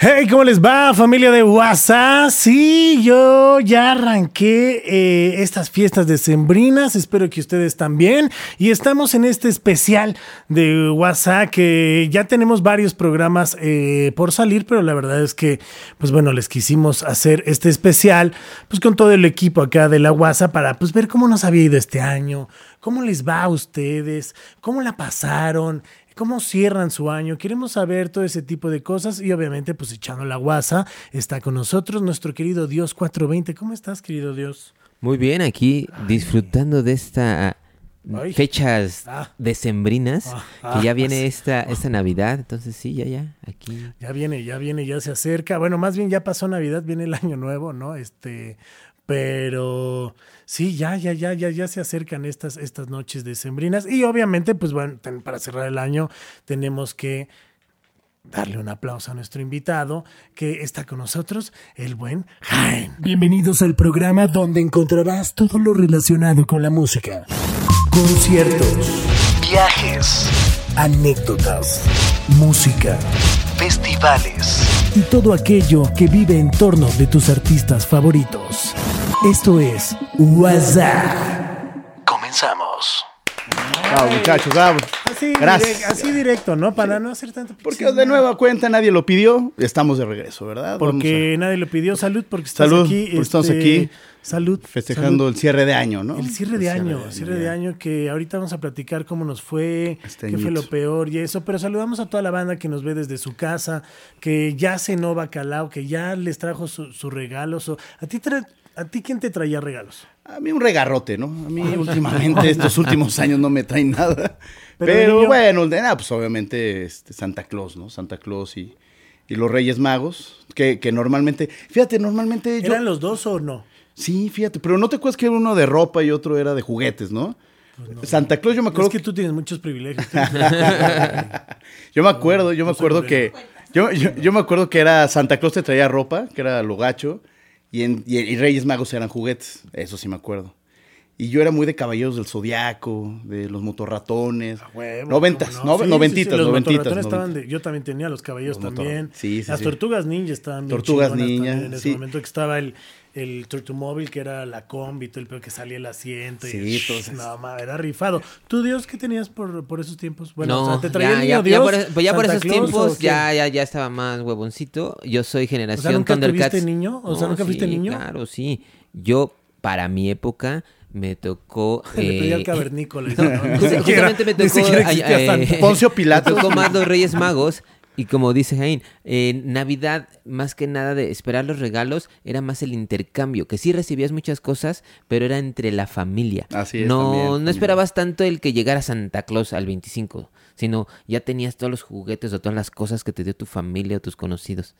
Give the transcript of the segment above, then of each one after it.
Hey, ¿cómo les va, familia de WhatsApp? Sí, yo ya arranqué eh, estas fiestas decembrinas, espero que ustedes también. Y estamos en este especial de WhatsApp que ya tenemos varios programas eh, por salir, pero la verdad es que, pues bueno, les quisimos hacer este especial, pues con todo el equipo acá de la WhatsApp para pues ver cómo nos había ido este año, cómo les va a ustedes, cómo la pasaron, cómo cierran su año. Queremos saber todo ese tipo de cosas y obviamente pues echando la guasa está con nosotros nuestro querido Dios 420. ¿Cómo estás, querido Dios? Muy bien, aquí disfrutando de esta Ay. fechas Ah. decembrinas, Ah, que ya ah, viene esta, esta Navidad, entonces sí, ya, ya, aquí. Ya viene, ya viene, ya se acerca. Bueno, más bien ya pasó Navidad, viene el año nuevo, ¿no? Este, pero sí, ya, ya, ya, ya, ya se acercan estas, estas noches decembrinas. Y obviamente, pues bueno, ten- para cerrar el año tenemos que darle un aplauso a nuestro invitado que está con nosotros, el buen Jaén. Bienvenidos al programa donde encontrarás todo lo relacionado con la música. Conciertos, viajes, anécdotas, música, festivales y todo aquello que vive en torno de tus artistas favoritos. Esto es WhatsApp. Comenzamos. Bravo, muchachos, bravo. Así, Gracias. así directo, ¿no? Para no hacer tanto... Porque de nueva cuenta nadie lo pidió, estamos de regreso, ¿verdad? Vamos Porque nadie lo pidió. Salud, porque estás Salud, aquí. porque estamos este, aquí Salud. festejando salud. el cierre de año, ¿no? El cierre de año, el cierre de año que ahorita vamos a platicar cómo nos fue, Este qué fue lo peor y eso, pero saludamos a toda la banda que nos ve desde su casa, que ya cenó bacalao, que ya les trajo su- sus regalos. o- ¿A ti tra- a ti quién te traía regalos? A mí un regarrote, ¿no? A mí últimamente, estos últimos años no me traen nada. Pero de Pero, niño- bueno, nada, pues obviamente este, Santa Claus, ¿no? Santa Claus y, y los Reyes Magos, que, que normalmente, fíjate, normalmente yo... ¿Eran los dos o no? Sí, fíjate, pero ¿no te acuerdas que era uno de ropa y otro era de juguetes, no? Santa Claus, yo me acuerdo Es que tú tienes muchos privilegios. Yo me acuerdo, yo me acuerdo que. Yo, yo, yo me acuerdo que era Santa Claus te traía ropa, que era lo gacho, y, en- y- y Reyes Magos eran juguetes. Eso sí me acuerdo. Y yo era muy de Caballeros del Zodiaco, de los motorratones. Huevo, noventas, ¿cómo no? nove- Sí, noventitas, sí, sí, los noventitas. motorratones estaban de- yo también tenía los caballos Los también. sí, sí, Las tortugas ninja estaban bien Tortugas ninja, En ese momento que estaba el, el Tortumóvil, que era la combi, todo el pedo que salía el asiento. y, entonces- No, ma, era rifado. ¿Tú, Dios, qué tenías por, por esos tiempos? Bueno, no, o sea, ¿te traía ya, el niño ya, Dios? ya por, pues ya por esos Claus, tiempos o ya, ya, ya estaba más huevoncito. Yo soy O generación sea, ¿nunca Thundercats. tuviste niño? O sea, ¿nunca fuiste sí, niño? Claro, sí. Yo, para mi época, me tocó... Le pedí al eh, cavernícola. No, no, justamente me tocó ay. Poncio Pilato. Me tocó más los Reyes Magos. Y como dice Jaime, en Navidad, más que nada de esperar los regalos, era más el intercambio, que sí recibías muchas cosas, pero era entre la familia. Así es, No, también, no esperabas tanto el que llegara Santa Claus al 25, sino ya tenías todos los juguetes o todas las cosas que te dio tu familia o tus conocidos.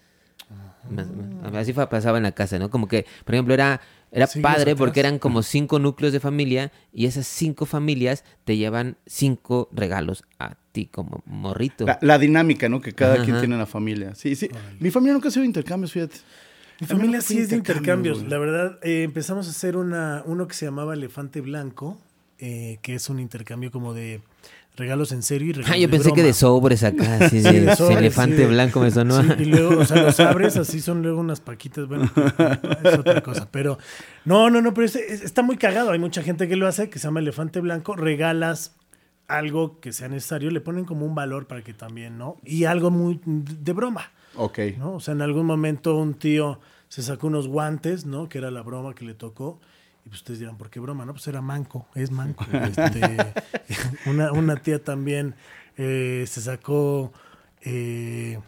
Así fa- pasaba en la casa, ¿no? Como que, por ejemplo, era, era padre porque eran como cinco núcleos de familia y esas cinco familias te llevan cinco regalos a como morrito. La, la dinámica, ¿no? Que cada Ajá, quien tiene en la familia. Sí, sí. Mi familia nunca ha sido de intercambios, fíjate. Mi familia sí es de intercambios. güey. La verdad, eh, empezamos a hacer una, uno que se llamaba Elefante Blanco, eh, que es un intercambio como de regalos en serio y regalos Ah, yo de pensé que de sobres acá, así Sí, de, de sobres, elefante sí, blanco me sonó. Sí, y luego, o sea, los abres, así son luego unas paquitas, bueno, es otra cosa. Pero, no, no, no, pero es- es- está muy cagado. Hay mucha gente que lo hace, que se llama elefante blanco. Regalas algo que sea necesario, le ponen como un valor para que también, ¿no? Y algo muy de broma. Ok. ¿no? O sea, en algún momento un tío se sacó unos guantes, ¿no? Que era la broma que le tocó. Y pues ustedes dirán, ¿por qué broma? No, pues era manco, es manco. Este, una, una tía también eh, se sacó eh,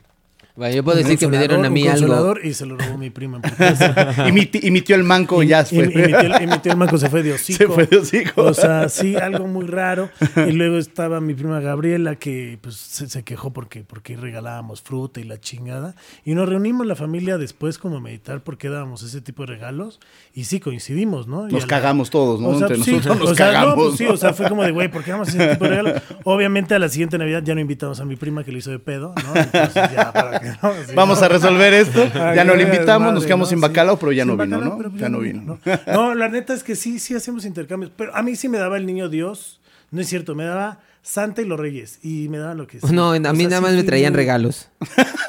Bueno, yo puedo decir que me dieron a mí un algo. y se lo robó mi prima. Y mi, ti- y mi tío el manco ya Y- y- fue. y mi tío- y mi tío el manco se fue de hocico. Se fue de hocico. O sea, sí, algo muy raro. Y luego estaba mi prima Gabriela que pues se, se quejó porque, porque regalábamos fruta y la chingada. Y nos reunimos la familia después como a meditar por qué dábamos ese tipo de regalos. Y sí, coincidimos, ¿no? Nos la- cagamos todos, ¿no? o sea, Entre sí, nosotros nos o sea, no, cagamos. pues sí, o sea, fue como de, güey, ¿por qué damos ese tipo de regalos? Obviamente a la siguiente Navidad ya no invitamos a mi prima que le hizo de pedo, ¿no? Entonces ya, para que no, sí, Vamos ¿no? a resolver esto. Ya no le invitamos, nos quedamos ¿no? sin bacalao, pero ya Sin no vino, bacalao, ¿no? Ya no vino. ¿no? No, la neta es que sí, sí hacemos intercambios. Pero a mí sí me daba el niño Dios. No es cierto, me daba Santa y los Reyes. Y me daban lo que sea. No, a O mí sea, nada sí más me traían regalos.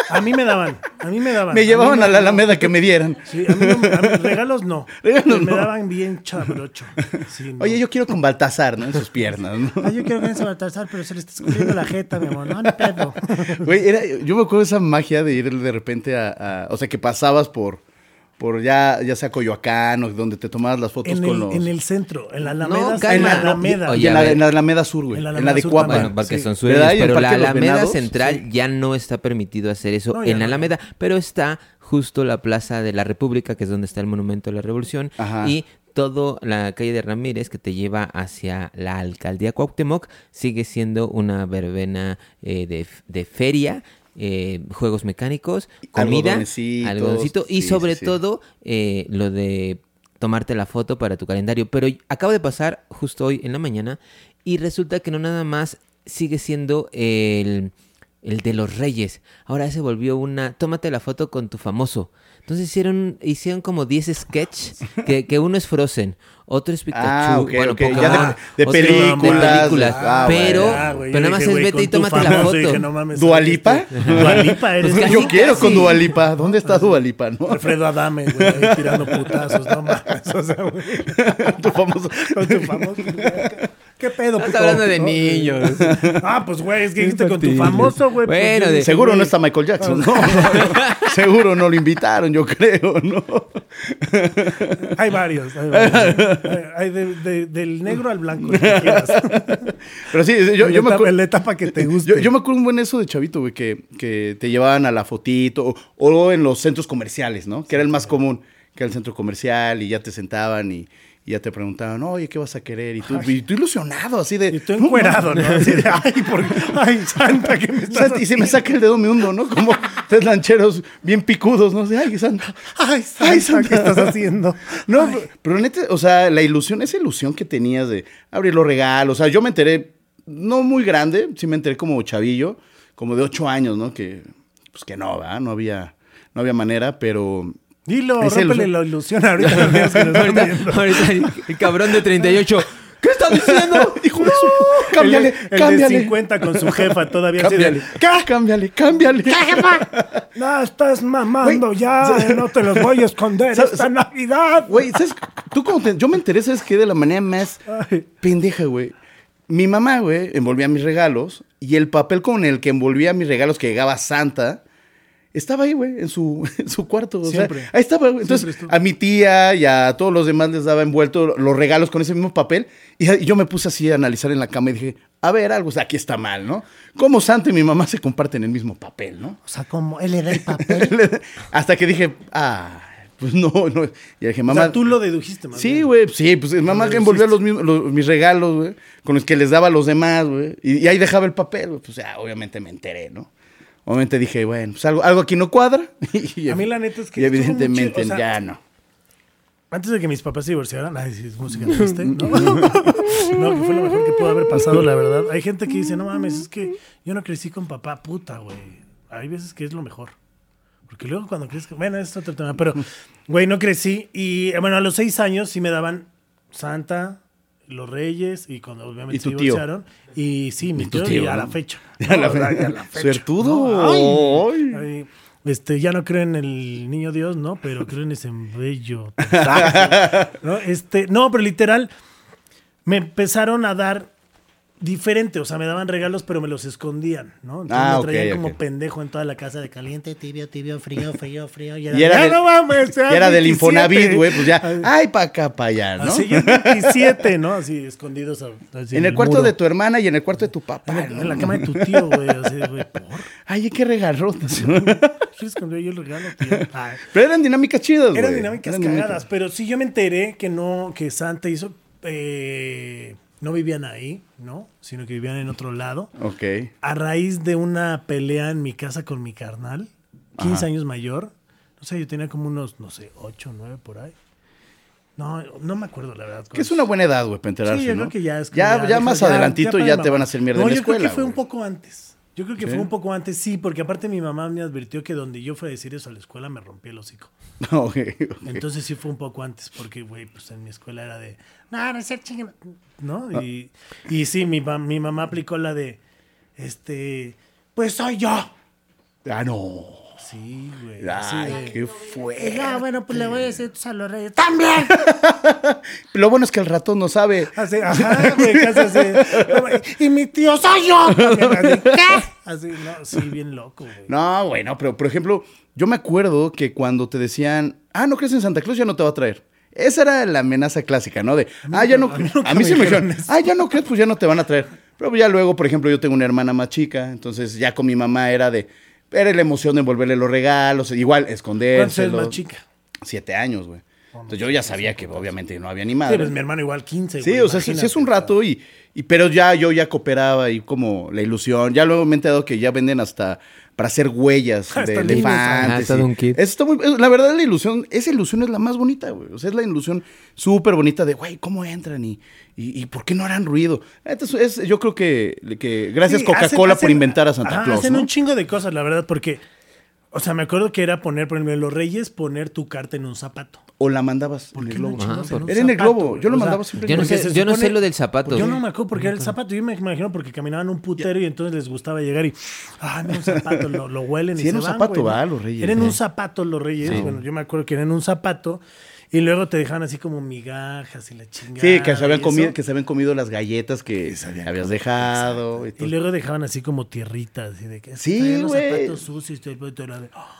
A mí me daban. A mí me daban. Me llevaban me- a la Alameda que me dieran. Sí, a mí, no me- a mí regalos no. Regalos me no. daban bien chabrocho. Sí, no. Oye, yo quiero con Baltasar, ¿no? En sus piernas, ¿no? Ay, yo quiero que se Baltasar, pero se le está escurriendo la jeta, mi amor. No, ni pedo. Güey, era, yo me acuerdo de esa magia de ir de repente a, a- o sea, que pasabas por, por ya, ya sea Coyoacán o donde te tomabas las fotos En con el, los... en el centro, en la No, Alameda. calma, en la no, Alameda. oye, en, la, ver. en la Alameda Sur, güey. En En la la, Alameda de Sur Cuapa. Bueno, porque sí. son el pero la Alameda Venados, Central sí. ya no está permitido hacer eso No, en la no. Alameda, pero está justo la Plaza de la República, que es donde está el Monumento de la Revolución, Ajá. y todo la calle de Ramírez que te lleva hacia la alcaldía Cuauhtémoc sigue siendo una verbena eh, de, de feria. Eh, juegos mecánicos, comida, algodoncito y sí, sobre sí. todo eh, lo de tomarte la foto para tu calendario. Pero acabo de pasar justo hoy en la mañana y resulta que no nada más sigue siendo el, el de los reyes. Ahora se volvió una, tómate la foto con tu famoso. Entonces hicieron, hicieron como 10 sketches, que, que uno es Frozen, otro es Pikachu, Ah, ok, bueno, ok, ya Pokémon, de- de otro- películas, películas, ah, pero. Ah, güey, pero nada más dije, es vete y tómate la foto. dije, no mames, ¿Dualipa? este, Dualipa eres. Pues tú. Yo casi, quiero casi. con Dualipa. ¿Dónde está Dualipa, no? Alfredo Adame, güey, ahí tirando putazos, no mames. O sea, güey. tu famoso. Con tu famoso. ¿Qué pedo, Estás hablando de ¿No? niños. Ah, pues, güey, es que dijiste con tu famoso, güey. pues, Bueno, de- Seguro no está Michael Jackson, ¿no? Seguro no lo invitaron, yo creo, ¿no? Hay varios. Hay, varios. Hay- hay de- de- del negro al blanco, el que quieras. Pero sí, yo, me acuerdo. la etapa que te guste. Yo, yo me acuerdo un buen eso de chavito, güey, que, que te llevaban a la fotito o, o en los centros comerciales, ¿no? Que era el más común, que era el centro comercial y ya te sentaban y, y ya te preguntaban, oye, ¿qué vas a querer? Y tú, y tú ilusionado, así de... Y tú encuerado, ¿no? Así de, ay, por, ay, santa, que me estás y se me saca el dedo me hundo, ¿no? Como tres lancheros bien picudos, ¿no? Así, ay, Santa. Ay, santa, Ay, Santa. ¿qué estás haciendo? No, Ay. pero, pero neta, o sea, la ilusión, esa ilusión que tenías de abrir los regalos. O sea, yo me enteré, no muy grande, sí me enteré como chavillo, como de ocho años, ¿no? Que, pues que no, ¿verdad? No había, no había manera, pero. Dilo, Esa rómpele la ilusión ahorita. que el, cabrón de 38. ¿Qué estás diciendo? Hijo de su- Cámbiale, el, el cámbiale. de 50 con su jefa todavía así de, Cámbiale, ¿Qué? cámbiale, cámbiale. No, estás mamando ya, no te los voy a esconder esta Navidad. Güey, ¿sabes? Tú como te- yo me enteré, ¿sabes qué? De la manera más Ay. pendeja, güey. Mi mamá, güey, envolvía mis regalos y el papel con el que envolvía mis regalos que llegaba Santa estaba ahí, güey, en su, en su cuarto. O sea, Siempre. ahí estaba, güey. Entonces, a mi tía y a todos los demás les daba envuelto los regalos con ese mismo papel. Y y yo me puse así a analizar en la cama y dije, a ver, algo o sea, aquí está mal, ¿no? Como Santa y mi mamá se comparten el mismo papel, ¿no? O sea, como él le da el papel. Hasta que dije, ah, pues no, no. Y dije, o mamá. sea, tú lo dedujiste, más Sí, güey, sí, pues mamá que envolvía los mismos, los- mis regalos, güey, con los que les daba a los demás, güey, y, y ahí dejaba el papel, güey, pues ya, obviamente me enteré, ¿no? Obviamente dije, bueno, pues algo, algo aquí no cuadra. Y, A mí la neta es que Y evidentemente chido, o sea, ya no. Antes de que mis papás se divorciaran, ay, sí, es música triste, ¿no? no, que fue lo mejor que pudo haber pasado, la verdad. Hay gente que dice, no mames, es que yo no crecí con papá, puta, güey. Hay veces que es lo mejor. Porque luego cuando crees bueno, es otro tema, pero, güey, no crecí. Y bueno, a los seis años sí me daban Santa, los Reyes, y cuando obviamente ¿Y se tío? divorciaron. Y sí, mi Y tío, tío, y a la fecha. A la No, fe- y a la fecha. Suertudo. Ay, este, ya no creo en el niño Dios, ¿no? Pero creo en ese bello. ¿no? Este, no, pero literal, me empezaron a dar diferente, o sea, me daban regalos, pero me los escondían, ¿no? Entonces Ah, me traían como pendejo en toda la casa de caliente, tibio, tibio, frío, frío, frío. Y Y era, "Ya del, no mames, y era del 27". Infonavit, güey, pues ya, Ay, pa' acá, pa' allá, ¿no? Así, ya 27, ¿no? Así, escondidos. así en el cuarto muro. de tu hermana y en el cuarto de tu papá. En, la- ¿no? en la cama de tu tío, güey, así, güey, ¿por? Ay, qué regalo. ¿Quién escondió yo el regalo, tío? Ay. Pero eran dinámicas chidas, güey. Eran dinámicas Eran cagadas, pero sí yo me enteré que no, que Santa hizo, eh, no vivían ahí, ¿no? Sino que vivían en otro lado. Ok. A raíz de una pelea en mi casa con mi carnal, 15 Ajá. años mayor. No sé, yo tenía como unos, no sé, 8, 9 por ahí. No, no me acuerdo la verdad. Que es una buena edad, güey, para enterarse, Sí, yo ¿no? creo que ya es. que Ya, ya, deja- más ya- adelantito ya, te van a hacer mierda No, en la yo escuela. creo que fue un güey. poco antes. Yo creo que Sí. fue un poco antes, sí, porque aparte mi mamá me advirtió que donde yo fui a decir eso a la escuela me rompí el hocico. Ok, ok. Entonces sí fue un poco antes, porque, güey, pues en mi escuela era de, no, no es ser chingada", ¿no? Y, y sí, mi, mi mamá aplicó la de, este, pues soy yo. Ah, no. Sí, güey. Ay, qué fue. No, bueno, pues le voy a decir a los reyes. ¡También! Lo bueno es que el ratón no sabe. Así, ajá, güey, casi así. Y mi tío soy yo. Así, ¿Qué? Así, no, sí, bien loco, güey. No, bueno, pero por ejemplo, yo me acuerdo que cuando te decían, ah, no crees en Santa Claus, ya no te va a traer. Esa era la amenaza clásica, ¿no? De, ah, ya no, a mí a mí sí me dijeron ah, ya no crees, pues ya no te van a traer. Pero ya luego, por ejemplo, yo tengo una hermana más chica, entonces ya con mi mamá era de, era la emoción de envolverle los regalos, igual ¿Cuántos esconderse. es más chica? Siete años, güey. Entonces yo ya sabía que obviamente no había ni madre. Sí, pues mi hermano igual 15, Sí, güey, o sea, sí, sí es un rato y, y pero ya yo ya cooperaba y como la ilusión. Ya luego me he enterado que ya venden hasta para hacer huellas de elefantes. y- un kit. eso está muy- es- la verdad la ilusión, esa ilusión es la más bonita, güey. O sea, es la ilusión súper bonita de, güey, ¿cómo entran? Y, y, y por qué no harán ruido? Entonces, es, yo creo que, que gracias Sí, Coca-Cola por inventar a Santa ajá, Claus, Hacen ¿no? un chingo de cosas, la verdad, porque, o sea, me acuerdo que era poner, por ejemplo, en los Reyes, poner tu carta en un zapato. O la mandabas en el no globo. chingas Ajá, en un Era en el globo, yo lo O sea, mandaba siempre Yo no sé, yo no sé lo del zapato. Yo no me acuerdo porque era el zapato. Yo me imagino porque caminaban un putero y entonces les gustaba llegar y, ah, mira un zapato, lo, lo huelen y Sí, era se un van, zapato, güey, ¿no? va, los Reyes, Eran ¿eh? un zapato los Reyes. Bueno, yo me acuerdo que eran un zapato y luego te dejaban así como migajas y la chingada. Sí, que se, habían y comido, que se habían comido las galletas que habías dejado. y Y todo. luego dejaban así como tierritas. Y de que Sí, traían los güey. zapatos sucios y todo, y todo, y de, "Ah".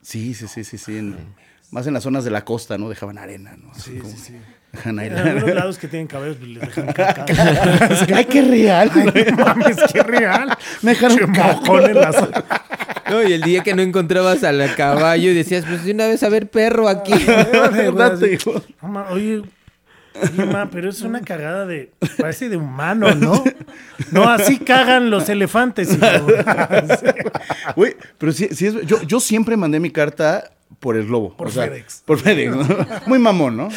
Sí, sí, sí, sí, sí. en- más en las zonas de la costa, ¿no? Dejaban arena, ¿no? Así Sí, como- sí, sí. Dejan En algunos lados que tienen cabellos pues les dejan caca. Ay, qué real. No mames, qué real. Me dejaron mojón en la zona. No, y el día que no encontrabas al caballo y decías, pues de una vez a ver perro aquí. Oye, oye, ma, pero es una cagada de. Parece de humano, ¿no? No, así cagan los elefantes. hijo. Güey, pero sí, sí es, yo, yo siempre mandé mi carta por el globo. Por o sea, FedEx. Por FedEx, ¿no? Muy mamón, ¿no?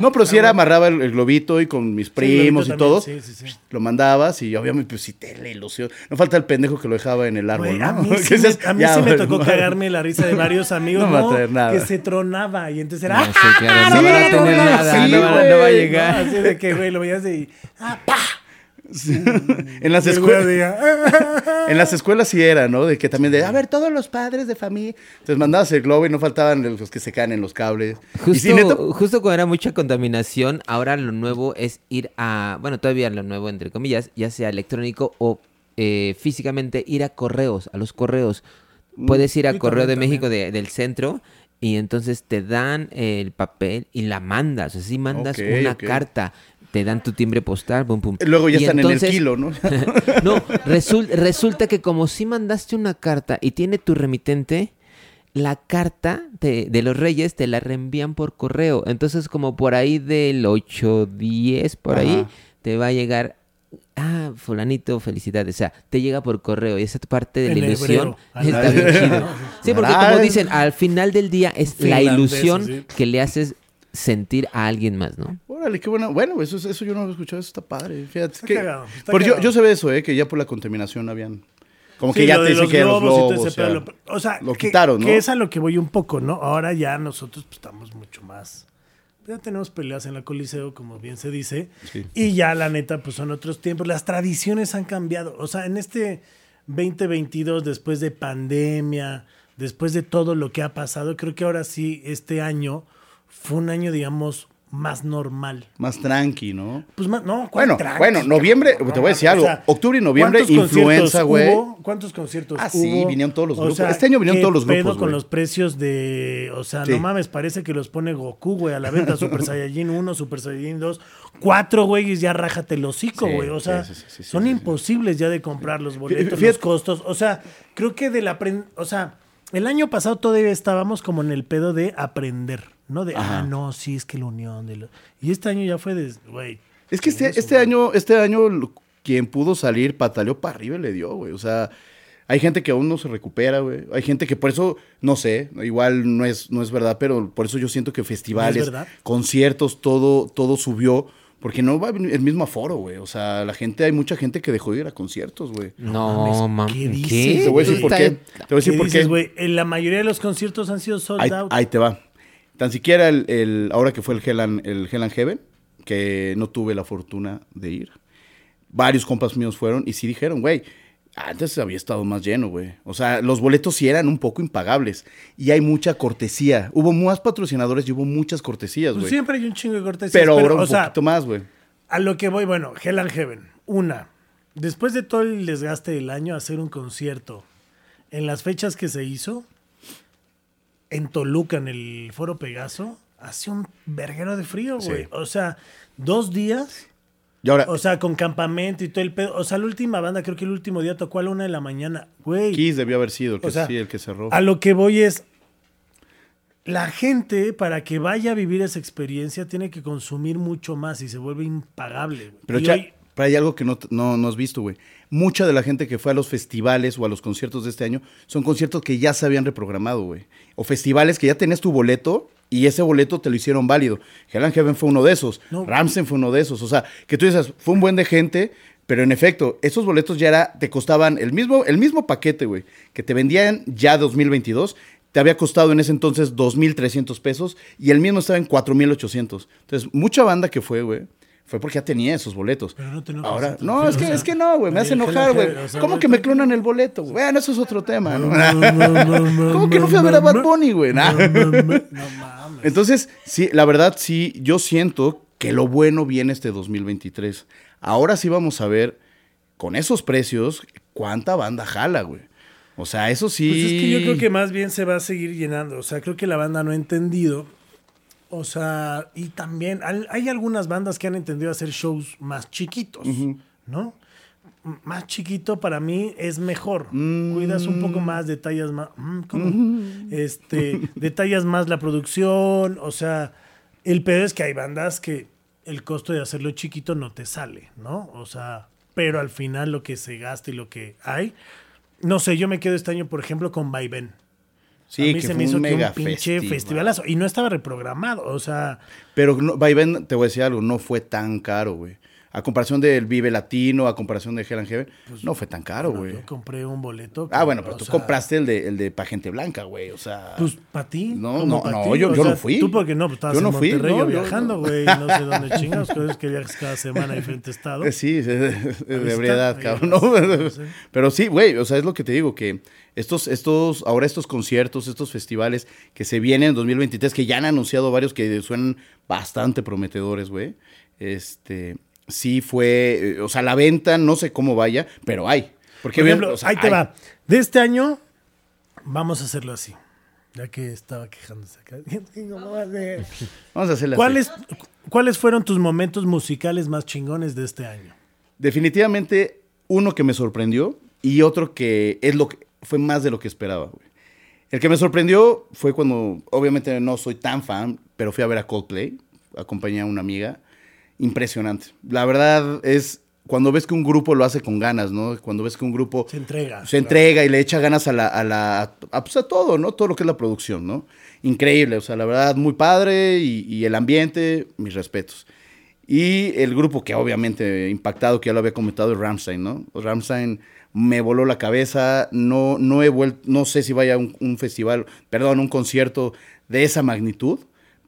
No, pero sí era, amarraba el, el globito y con mis primos Sí, y también, sí, sí, sí. Lo mandabas y obviamente, pues sí te la ilusión. No falta el pendejo que lo dejaba en el árbol, ¿no? a mí sí, me, dices, a mí ya, sí me tocó madre. cagarme la risa de varios amigos, No me ¿no? traer nada. Que se tronaba y entonces era. No, sí, claro, no ¡Ah, van a tener nada, no, no va a llegar. Así de que, güey, lo veías y. ¡Ah, pa! En las escuelas. En las escuelas sí era, ¿no? De que también de, a ver, todos los padres de familia. Entonces mandabas el globo y no faltaban los que se caen en los cables. y Justo, justo cuando era mucha contaminación, ahora lo nuevo es ir a, bueno, todavía lo nuevo entre comillas, ya sea electrónico o eh, físicamente ir a correos, a los correos. Puedes ir a sí, Correo de México de- del centro y entonces te dan el papel y la mandas. O sea, si mandas una carta, te dan tu timbre postal, pum, pum. luego ya Y están en el kilo, ¿no? no, resul- resulta que como si mandaste una carta y tiene tu remitente, la carta de, de los reyes te la reenvían por correo. Entonces, como por ahí del 8, 10, por ahí, te va a llegar, ah, fulanito, felicidades. O sea, te llega por correo y esa parte de En la ilusión hebreo. está bien chido. Sí, porque como Ay. dicen, al final del día es la ilusión sí. que le haces sentir a alguien más, ¿no? Órale, qué bueno. Bueno, eso, eso yo no lo he escuchado, eso está padre. Fíjate. Está que- cagado, está yo, yo sé de eso, ¿eh? Que ya por la contaminación habían. Como que Sí, ya te dicen los que globos lo- o sea, lo que- quitaron, ¿no? Que es a lo que voy un poco, ¿no? Ahora ya nosotros pues, estamos mucho más. Ya tenemos peleas en la Coliseo, como bien se dice. Sí. Y ya, la neta, pues son otros tiempos. Las tradiciones han cambiado. O sea, en este 2022, después de pandemia, después de todo lo que ha pasado, creo que ahora sí, este año fue un año, digamos, más normal. Más tranqui, ¿no? Pues más, no, ¿cuál Bueno, tranqui, bueno, noviembre, te voy a decir O algo. sea, Octubre y noviembre, ¿cuántos influenza, güey. ¿Cuántos conciertos Ah, sí, hubo? vinieron todos los O grupos. sea, Este año vinieron ¿qué todos los pedo grupos, con güey. los precios de... O sea, Sí. no mames, parece que los pone Goku, güey, a la venta. Super Saiyajin 1, Super Saiyajin 2. Cuatro, güey, y ya rájate el hocico, Sí, güey. O sea, sí, sí, sí, sí, son sí, sí. imposibles ya de comprar los boletos, los costos. O sea, creo que del aprend... O sea, el año pasado todavía estábamos como en el pedo de aprender, ¿no? De, Ajá. ah, no, sí, es que la unión de... lo- Y este año ya fue de, güey... Es que este, eso, este güey. año, este año, quien pudo salir, pataleó para arriba y le dio, güey. O sea, hay gente que aún no se recupera, güey. Hay gente que por eso, no sé, igual no es, no es verdad, pero por eso yo siento que festivales, conciertos, todo, todo subió. Porque no va el mismo aforo, güey. O sea, la gente, hay mucha gente que dejó de ir a conciertos, güey. No, mames, ¿qué mames. dices? ¿Qué? Te voy a decir por qué. Te voy a ¿Qué decir por dices, qué. güey? En La mayoría de los conciertos han sido sold Ahí, out. ahí te va. Tan siquiera el, el- ahora que fue el Hell and, el Hell and Heaven, que no tuve la fortuna de ir. Varios compas míos fueron y sí dijeron, güey, antes había estado más lleno, güey. O sea, los boletos sí eran un poco impagables. Y hay mucha cortesía. Hubo más patrocinadores y hubo muchas cortesías, Pues güey. siempre hay un chingo de cortesías. pero ahora un o sea, poquito más, güey. A lo que voy, bueno, Hell and Heaven. Una, después de todo el desgaste del año, hacer un concierto en las fechas que se hizo, en Toluca, en el Foro Pegaso, hace un verguero de frío, Sí. güey. O sea, dos días, Y ahora, o sea, con campamento y todo el pedo. O sea, la última banda, creo que el último día tocó a la una de la mañana. Güey, Kiss debió haber sido el que, o sea, sí, el que cerró. a lo que voy es, la gente para que vaya a vivir esa experiencia tiene que consumir mucho más y se vuelve impagable. güey. Pero, Y Cha, hoy- pero hay algo que no, no, no has visto, güey. Mucha de la gente que fue a los festivales o a los conciertos de este año son conciertos que ya se habían reprogramado, güey. O festivales que ya tenías tu boleto y ese boleto te lo hicieron válido. Hell and Heaven fue uno de esos. No. Ramsen fue uno de esos. O sea, que tú dices, fue un buen de gente, pero en efecto, esos boletos ya era, te costaban el mismo, el mismo paquete, güey, que te vendían ya 2022. Te había costado en ese entonces 2.300 pesos y el mismo estaba en 4.800. Entonces, mucha banda que fue, güey, fue porque ya tenía esos boletos. Pero no te enojas, Ahora, no, es que, o sea, es que no, güey, me hace enojar, güey. o sea, ¿Cómo que me clonan el boleto? güey? Bueno, eso es otro tema, ¿no? ¿Cómo que no fui a ver a Bad Bunny, güey? Nah. No mames. Entonces, sí, la verdad, sí, yo siento que lo bueno viene este 2023. Ahora sí vamos a ver, con esos precios, cuánta banda jala, güey. O sea, eso sí. Pues es que yo creo que más bien se va a seguir llenando. O sea, creo que la banda no ha entendido. O sea, y también hay algunas bandas que han entendido hacer shows más chiquitos, ¿no? M- Más chiquito para mí es mejor. Cuidas un poco más, detallas más. mm, ¿cómo? Este, detallas más la producción. O sea, el peor es que hay bandas que el costo de hacerlo chiquito no te sale, ¿no? O sea, pero al final lo que se gasta y lo que hay. No sé, yo me quedo este año, por ejemplo, con Vaivén. Sí, a mí que se fue me hizo un que un pinche festival. festivalazo. Y no estaba reprogramado. O sea, Pero no, Vaivén, te voy a decir algo, no fue tan caro, güey. A comparación del Vive Latino, a comparación de Hell and Heaven, no fue tan caro, güey. yo compré un boleto. Ah, bueno, pero tú sea, compraste el de, el de Pa' Gente Blanca, güey. O sea. Pues para ti. No, no, no, ti, yo- yo no fui. Tú porque no, pues estabas Yo no en fui, Monterrey no, yo yo- viajando, güey. No sé dónde chingados. Crees que viajas cada semana a diferente estado. Eh, Sí, es de, ahí cabrón. ¿no? sí. Pero sí, güey, o sea, es lo que te digo, que estos, estos, ahora estos conciertos, estos festivales que se vienen en 2023, que ya han anunciado varios que suenan bastante prometedores, güey. Este, sí fue, eh, o sea, la venta, no sé cómo vaya, pero hay. Porque, Por ejemplo, o sea, ahí te hay. va. De este año, vamos a hacerlo así. Ya que estaba quejándose acá. Vamos a hacerle así. ¿Cuáles, ¿Cuáles fueron tus momentos musicales más chingones de este año? Definitivamente uno que me sorprendió y otro que es lo que fue más de lo que esperaba, güey. El que me sorprendió fue cuando, obviamente no soy tan fan, pero fui a ver a Coldplay, acompañé a una amiga. Impresionante. La verdad es cuando ves que un grupo lo hace con ganas, ¿no? Cuando ves que un grupo Se entrega. se entrega y le echa ganas a la, a la, a, pues, a todo, ¿no? Todo lo que es la producción, ¿no? Increíble, o sea, la verdad, muy padre y, y el ambiente, mis respetos. Y el grupo que obviamente impactado, que ya lo había comentado, es Ramstein, ¿no? Ramstein me voló la cabeza, no, no he vuelto, no sé si vaya a un, un festival, perdón, un concierto de esa magnitud,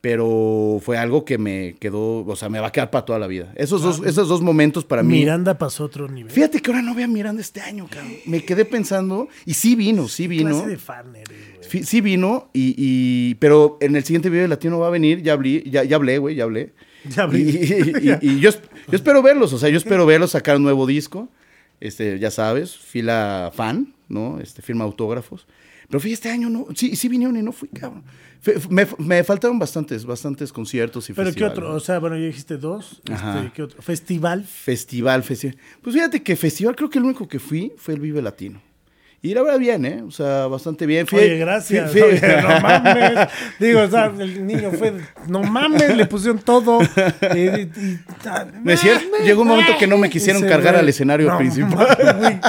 pero fue algo que me quedó, o sea, me va a quedar para toda la vida. Esos, dos, esos dos momentos para mí... Miranda pasó a otro nivel. Fíjate que ahora no voy a Miranda este año, cabrón. Me quedé pensando, y sí vino, sí ¿Qué vino. clase de fan eres, güey? Sí vino, y, y- pero en el siguiente video latino va a venir, ya hablé, ya, ya hablé, güey, ya hablé. Ya abrí. Y, y- y- yo, yo espero verlos, o sea, yo espero verlos sacar un nuevo disco, este, ya sabes, fila fan, ¿no? Este, firma autógrafos. Pero fíjate, este año no, sí, sí vinieron y no fui, cabrón. Me, me faltaron bastantes, bastantes conciertos y ¿Pero qué festivales. otro? O sea, bueno, ya dijiste dos. Este, ¿Qué otro? Festival. Festival, festival. Pues fíjate que festival creo que el único que fui fue el Vive Latino. Y la verdad bien, ¿eh? O sea, bastante bien. Fui- Oye, gracias. fui- fui- Oye, no mames. Digo, o sea, el niño fue. No mames, le pusieron todo. Y- y- llegó un momento que no me quisieron cargar al escenario No principal. mames,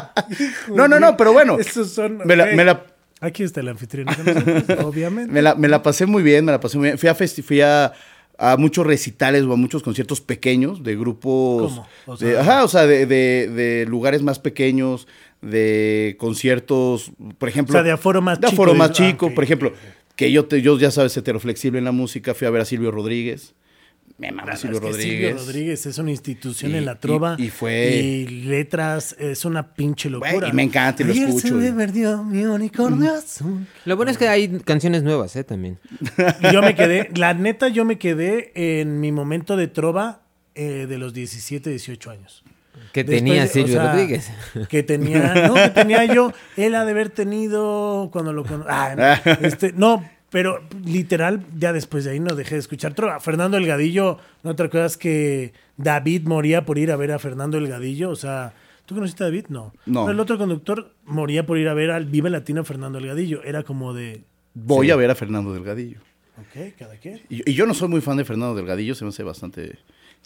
No, no, no, pero bueno. Esos son. Me la, me la- Aquí está el anfitrión. obviamente. me la- me la pasé muy bien, me la pasé muy bien. Fui a, fui a, a muchos recitales o a muchos conciertos pequeños de grupos. ¿Cómo? O de- sea- ajá, o sea, de, de- de lugares más pequeños, de conciertos, por ejemplo. O sea, de aforo más de chico, aforo más ah, chico, por ejemplo. Que yo, te, yo ya sabes, heteroflexible en la música, fui a ver a Silvio Rodríguez. Me mama Claro, Silvio es que Rodríguez. Silvio Rodríguez es una institución Y- en la trova. y- y fue- Y letras, es una pinche locura. y me encanta y lo Ayer escucho, se me perdió mi unicornio azul. Lo bueno es que hay canciones nuevas, ¿eh? También. Yo me quedé, la neta, yo me quedé en mi momento de trova eh, de los 17, 18 años. Que Después tenía o Silvio sea, Rodríguez. Que tenía, no, que tenía yo, él ha de haber tenido cuando lo cono- ah, no, este, no, pero literal, ya después de ahí no dejé de escuchar trova. Fernando Elgadillo, ¿no te acuerdas que David moría por ir a ver a Fernando Elgadillo? O sea, ¿tú conociste a David? No. No. Pero el otro conductor moría por ir a ver al Vive Latino Fernando Elgadillo. Era como de, Voy a ver a Fernando Delgadillo. ok, cada quien. Y, y yo no soy muy fan de Fernando Delgadillo, se me hace bastante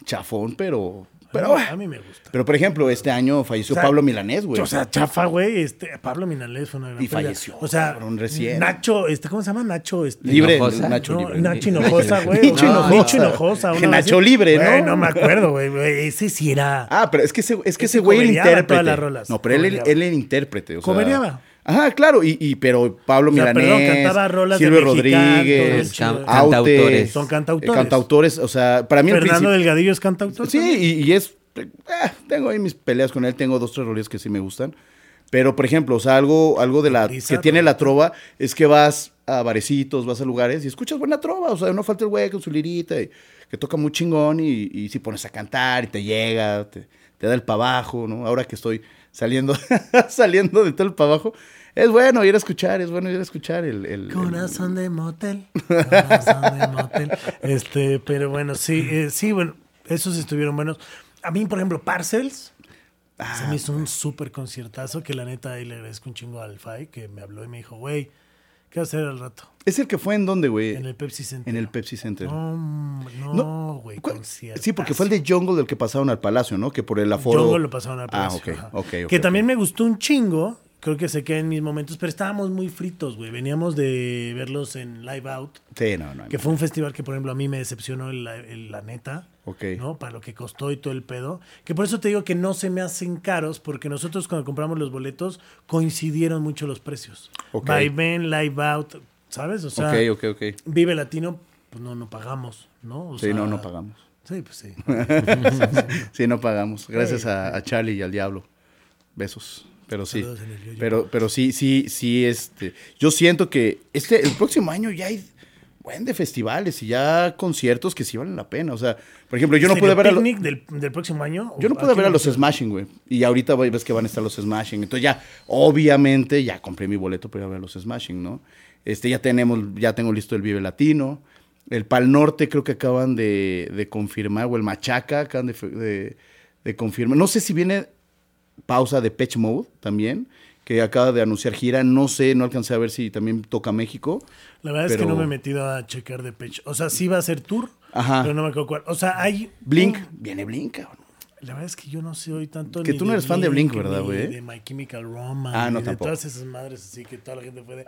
chafón, pero. Pero, a, mí, a mí me gusta. pero por ejemplo, este año falleció O sea, Pablo Milanés, güey. O sea, chafa, güey. Este, Pablo Minalés fue una gran Y pérdida. falleció, O sea, cabrón, recién. Nacho, este, ¿cómo se llama? Nacho, este. libre, Hinojosa. Nacho No, libre. Nacho Hinojosa, güey. Nacho No, Hinojosa. Nacho Hinojosa. una Que Nacho libre, ¿no? Güey, no me acuerdo, güey. Ese sí era. Ah, pero es que ese, es que Ese ese güey era cobereaba intérprete. todas las rolas. No, pero él, él, él era intérprete. O sea. Ajá, claro. Y, y- pero Pablo O sea, Milanés, perdón, cantaba rolas de Silvio mexicano, Rodríguez. Aute, Cantautores. Son cantautores. eh, cantautores, o sea, para mí el Fernando Delgadillo es cantautor. Sí, y, y es. eh, tengo ahí mis peleas con él, tengo dos, tres roles que sí me gustan. Pero, por ejemplo, o sea, algo, algo de la que tiene la trova es que vas a barecitos, vas a lugares y escuchas buena trova. O sea, no falta el güey con su lirita y, que toca muy chingón y, y si pones a cantar y te llega, te, te da el pa' abajo, ¿no? Ahora que estoy saliendo, saliendo de todo el pa' abajo, es bueno ir a escuchar, es bueno ir a escuchar el... el- el- Corazón de motel. Corazón de motel. Este, pero bueno, sí, eh, sí, bueno, esos estuvieron buenos. A mí, por ejemplo, Parcels. Ah, se me hizo un súper conciertazo que la neta ahí le agradezco un chingo al Fai que me habló y me dijo, güey, ¿qué a hacer al rato? ¿Es el que fue en dónde, güey? En el Pepsi Center. En el Pepsi Center. No, no, güey, conciertazo. Sí, porque fue el de Jungle del que pasaron al Palacio, ¿no? Que por el aforo. Yo lo pasaron al Ah, Palacio, ok, ajá. ok, ok, Que ok. también me gustó un chingo. Creo que se queda en mis momentos, pero estábamos muy fritos, güey. Veníamos de verlos en Live Out. Sí, no, no. Que fue un festival que, por ejemplo, a mí me decepcionó el- el- la neta. Ok. ¿No? Para lo que costó y todo el pedo. Que por eso te digo que no se me hacen caros, porque nosotros cuando compramos los boletos coincidieron mucho los precios. Ok. Vaivén, Live Out, ¿sabes? O sea, ok, ok, ok. Vive Latino, pues no, no pagamos, ¿no? O Sí, sea, no, no pagamos. Sí, pues sí. Sí, no pagamos. Gracias a, a Charlie y al diablo. Besos. Pero sí. Pero, pero sí, sí, sí, este. Yo siento que este, el próximo año ya hay buen de festivales y ya conciertos que sí valen la pena. O sea, por ejemplo, yo no pude ver a los. Del, del próximo año? Yo no ¿A pude ver a los Smashing, güey. Y ahorita ves que van a estar los Smashing. Entonces ya, obviamente, ya compré mi boleto para ir a ver a los Smashing, ¿no? Este, ya tenemos, ya tengo listo el Vive Latino. El Pal Norte creo que acaban de, de confirmar, o el Machaca acaban de, de- de confirmar. No sé si viene pausa de Patch Mode también, que acaba de anunciar gira. No sé, no alcancé a ver si también toca México. La verdad es que no me he metido a checar de pecho. O sea, sí va a ser tour, Ajá. pero no me acuerdo cuál. O sea, hay... Blink, un- viene Blink, cabrón. La verdad es que yo no sé hoy tanto. Que tú no eres fan de Blink, ¿verdad, güey? De My Chemical Romance. Ah, no, tampoco. De todas esas madres así que toda la gente puede.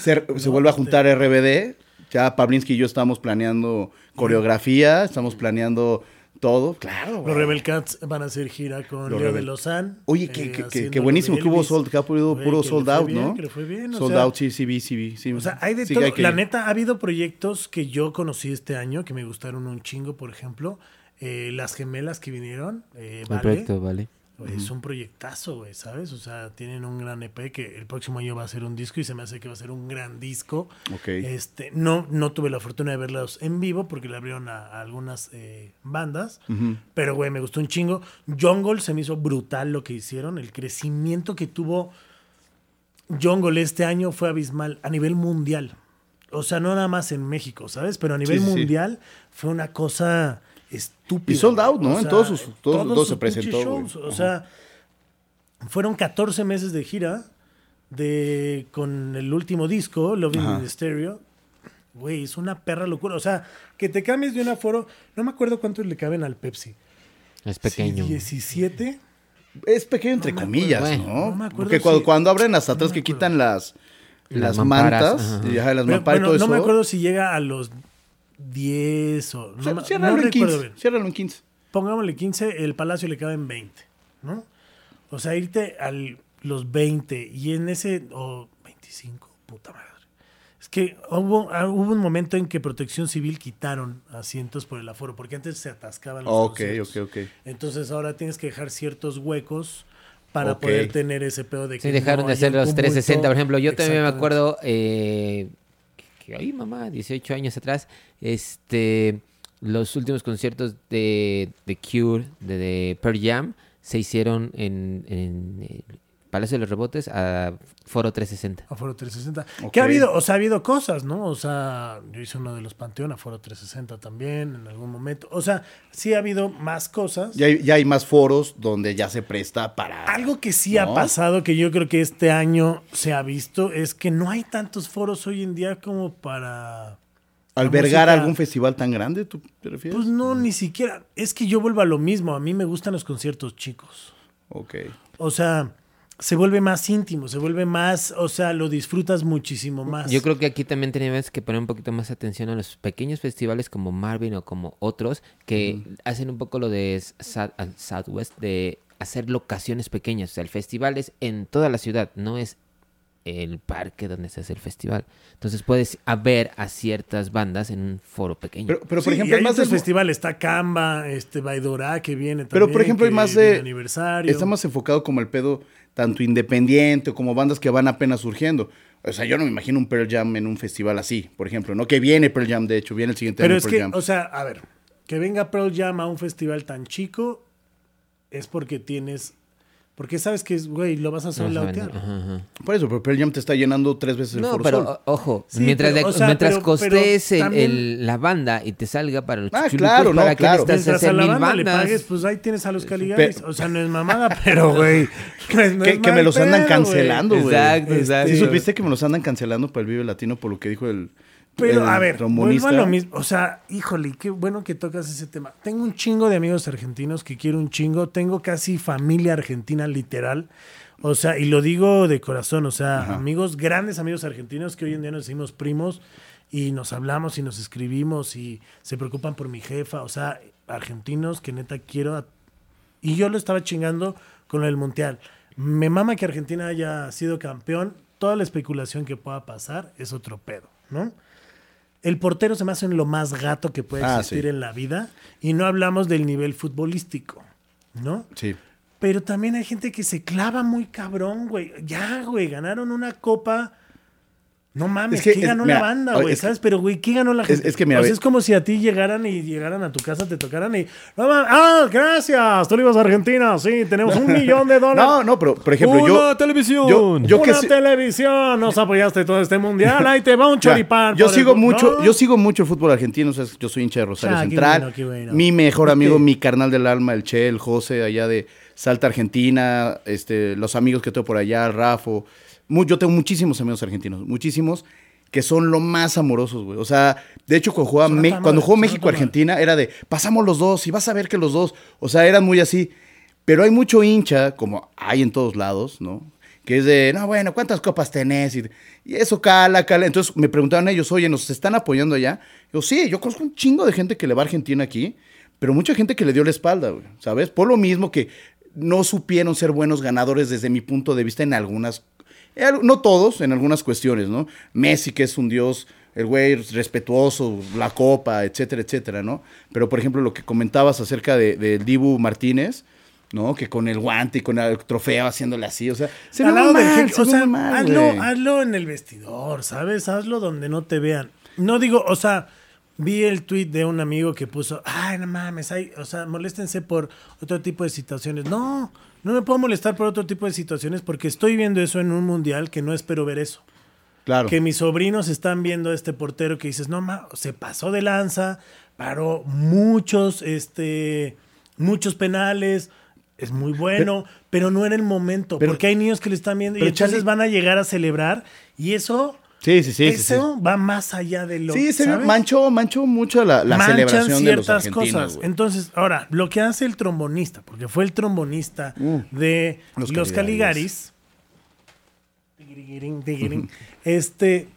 Se, se vuelve a juntar RBD. Ya Pavlinsky y yo estamos planeando coreografía, estamos planeando todo. Claro, Los. Rebel Cats van a hacer gira con Los Leo Rebel- de Lozán. Oye, eh, qué, qué- qué- haciendo qué lo buenísimo que hubo sold, que ha Güey, puro que le sold fue out, bien, ¿no? que le fue bien, o sold sea- out, sí, sí, vi, sí, vi, sí. O sea, hay de Sí, todo. hay que La neta, ha habido proyectos que yo conocí este año que me gustaron un chingo, por ejemplo. eh, las gemelas que vinieron, eh, El Vale, es un proyectazo, güey, ¿sabes? O sea, tienen un gran EP que el próximo año va a ser un disco y se me hace que va a ser un gran disco. Ok. Este, no, no tuve la fortuna de verlos en vivo porque le abrieron a, a algunas eh, bandas. Pero, güey, me gustó un chingo. Jungle se me hizo brutal lo que hicieron. El crecimiento que tuvo Jungle este año fue abismal a nivel mundial. O sea, no nada más en México, ¿sabes? Pero a nivel sí, sí. mundial fue una cosa estúpida. Y sold out. ¿no? O En todos sus- todos- todo se presentó, güey. shows. O sea, fueron 14 meses de gira de, con el último disco, Loving Ajá. in the Stereo. Güey, es una perra locura. O sea, que te cambies de un aforo. No me acuerdo cuántos le caben al Pepsi. Es pequeño. Sí, 17. Es pequeño entre No comillas, acuerdo. ¿no? No me acuerdo Porque cuando, si- cuando abren hasta atrás que quitan las, las, mantas, ajá. y, ajá, las Pero, mamparas y todo no me acuerdo si llega a los 10 o... No, ciérralo no en recuerdo 15. bien. Ciérralo en 15. Pongámosle 15, el Palacio le cabe en 20, ¿no? O sea, irte a los 20 y en ese... O 25, puta madre. Es que hubo, ah, hubo un momento en que Protección Civil quitaron asientos por el aforo, porque antes se atascaban los Ok, conciertos. ok, ok. Entonces ahora tienes que dejar ciertos huecos para Ok. poder tener ese pedo de que Sí, dejaron no de hacer los tumulto. 360. Por ejemplo, yo también me acuerdo eh, ahí, mamá, 18 años atrás, este, los últimos conciertos de, de Cure, de, de Pearl Jam, se hicieron en, Palacio de los Rebotes a Foro 360. Aforo 360. Ok. Que ha habido, o sea, ha habido cosas, ¿no? O sea, yo hice uno de los Panteón, Aforo 360 también, en algún momento. O sea, sí ha habido más cosas. Ya hay, ya hay más foros donde ya se presta para. Algo que sí ha pasado, que yo creo que este año se ha visto, es que no hay tantos foros hoy en día como para... ¿Albergar algún festival tan grande, tú te refieres? Pues no, ni siquiera. Es que yo vuelvo a lo mismo. A mí me gustan los conciertos chicos. Ok. O sea, se vuelve más íntimo, se vuelve más, o sea, lo disfrutas muchísimo más. Yo creo que aquí también tenemos que poner un poquito más atención a los pequeños festivales como Marvin o como otros que hacen un poco lo de South- Southwest de hacer locaciones pequeñas. O sea, el festival es en toda la ciudad, no es el parque donde se hace el festival. Entonces puedes ver a ciertas bandas en un foro pequeño. Pero, pero por Sí, ejemplo, hay más del- festivales, está Camba, este Baidorá que viene también. Pero por ejemplo, hay más de. el aniversario. Está más enfocado como el pedo tanto independiente como bandas que van apenas surgiendo. O sea, yo no me imagino un Pearl Jam en un festival así, por ejemplo, ¿no? Que viene Pearl Jam, de hecho, viene el siguiente Pero año es Pearl que, Jam. o sea, a ver, que venga Pearl Jam a un festival tan chico es porque tienes, porque sabes que es, güey, lo vas a hacer Ajá, ajá. Por eso, pero Pearl Jam te está llenando tres veces el No, Foro pero Sol. o- ojo, Sí, mientras, pero, de- o sea, mientras pero- costees pero el- también- el- la banda y te salga para los Ah, chuchulucos, claro, no, ¿para qué claro. necesitas Mientras a hacer la mil banda le bandas? pagues, pues ahí tienes a los Caligaris. Pe- o sea, no es mamada, pero güey. no es- no que, es que me mal los andan pedo, cancelando, güey. Exacto, exacto. ¿Sí supiste que me los andan cancelando por el Vive Latino por lo que dijo el Pero el a ver, vuelvo a lo mismo. O sea, híjole, qué bueno que tocas ese tema. Tengo un chingo de amigos argentinos que quiero un chingo. Tengo casi familia argentina literal. O sea, y lo digo de corazón. O sea, amigos, grandes amigos argentinos que hoy en día nos decimos primos y nos hablamos y nos escribimos y se preocupan por mi jefa. O sea, argentinos que neta quiero. Y yo lo estaba chingando con del Mundial. Me mama que Argentina haya sido campeón. Toda la especulación que pueda pasar es otro pedo, ¿no? El portero se me hace lo más gato que puede Ah, existir sí. en la vida. Y no hablamos del nivel futbolístico, ¿no? Sí. Pero también hay gente que se clava muy cabrón, güey. Ya, güey, ganaron una copa. No mames, Es que, ¿qué es- ganó mira, la banda, güey? ¿Sabes? Pero, güey, ¿qué ganó la gente? es que, mira, O sea, es como si a ti llegaran y llegaran a tu casa, te tocaran y. No mames, ¡Ah, gracias! Tú ibas a Argentina, sí, tenemos un millón de dólares. No, no, pero por ejemplo, yo. ¡Una televisión! Yo, Una televisión, nos apoyaste todo este mundial, ahí te va un choripán. yo el sigo mucho, No. yo sigo mucho el fútbol argentino, o sea, yo soy hincha de Rosario Ah, qué Central. bueno, qué bueno. Mi mejor amigo, mi carnal del alma, el Che, el José, allá de Salta Argentina, este, los amigos que tengo por allá, el Rafo. Yo tengo muchísimos amigos argentinos, muchísimos que son lo más amorosos, güey. O sea, de hecho, cuando jugaba Me- cuando jugó México-Argentina, era de, pasamos los dos y vas a ver que los dos, o sea, eran muy así. Pero hay mucho hincha, como hay en todos lados, ¿no? Que es de, no, bueno, ¿cuántas copas tenés? Y, y eso cala, cala. Entonces me preguntaban ellos, oye, ¿nos están apoyando allá? Yo, sí, yo conozco un chingo de gente que le va a Argentina aquí, pero mucha gente que le dio la espalda, güey, ¿sabes? Por lo mismo que no supieron ser buenos ganadores desde mi punto de vista en algunas, no todos, en algunas cuestiones, ¿no? Messi, que es un dios, el güey respetuoso, la copa, etcétera, etcétera, ¿no? Pero, por ejemplo, lo que comentabas acerca de- del Dibu Martínez, ¿no? Que con el guante y con el trofeo haciéndole así, o sea, se Al del mal, jeque, se o sea, mal, hazlo, hazlo en el vestidor, ¿sabes? Hazlo donde no te vean. No digo, o sea, vi el tweet de un amigo que puso, ay, no mames, ay, o sea, moléstense por otro tipo de situaciones. No, no me puedo molestar por otro tipo de situaciones porque estoy viendo eso en un mundial que no espero ver eso. Claro. Que mis sobrinos están viendo a este portero que dices, no, ma, se pasó de lanza, paró muchos, este, muchos penales, es muy bueno, pero, no era el momento, pero- porque hay niños que le están viendo y entonces Charlie- van a llegar a celebrar y eso, Sí, sí, sí. sí, sí. eso va más allá de lo Sí, se manchó, manchó mucho la, la Manchan celebración de los ciertas argentinos. cosas. Entonces, ahora, lo que hace el trombonista, porque fue el trombonista Mm. de Los los, Caligaris. Caligaris, este,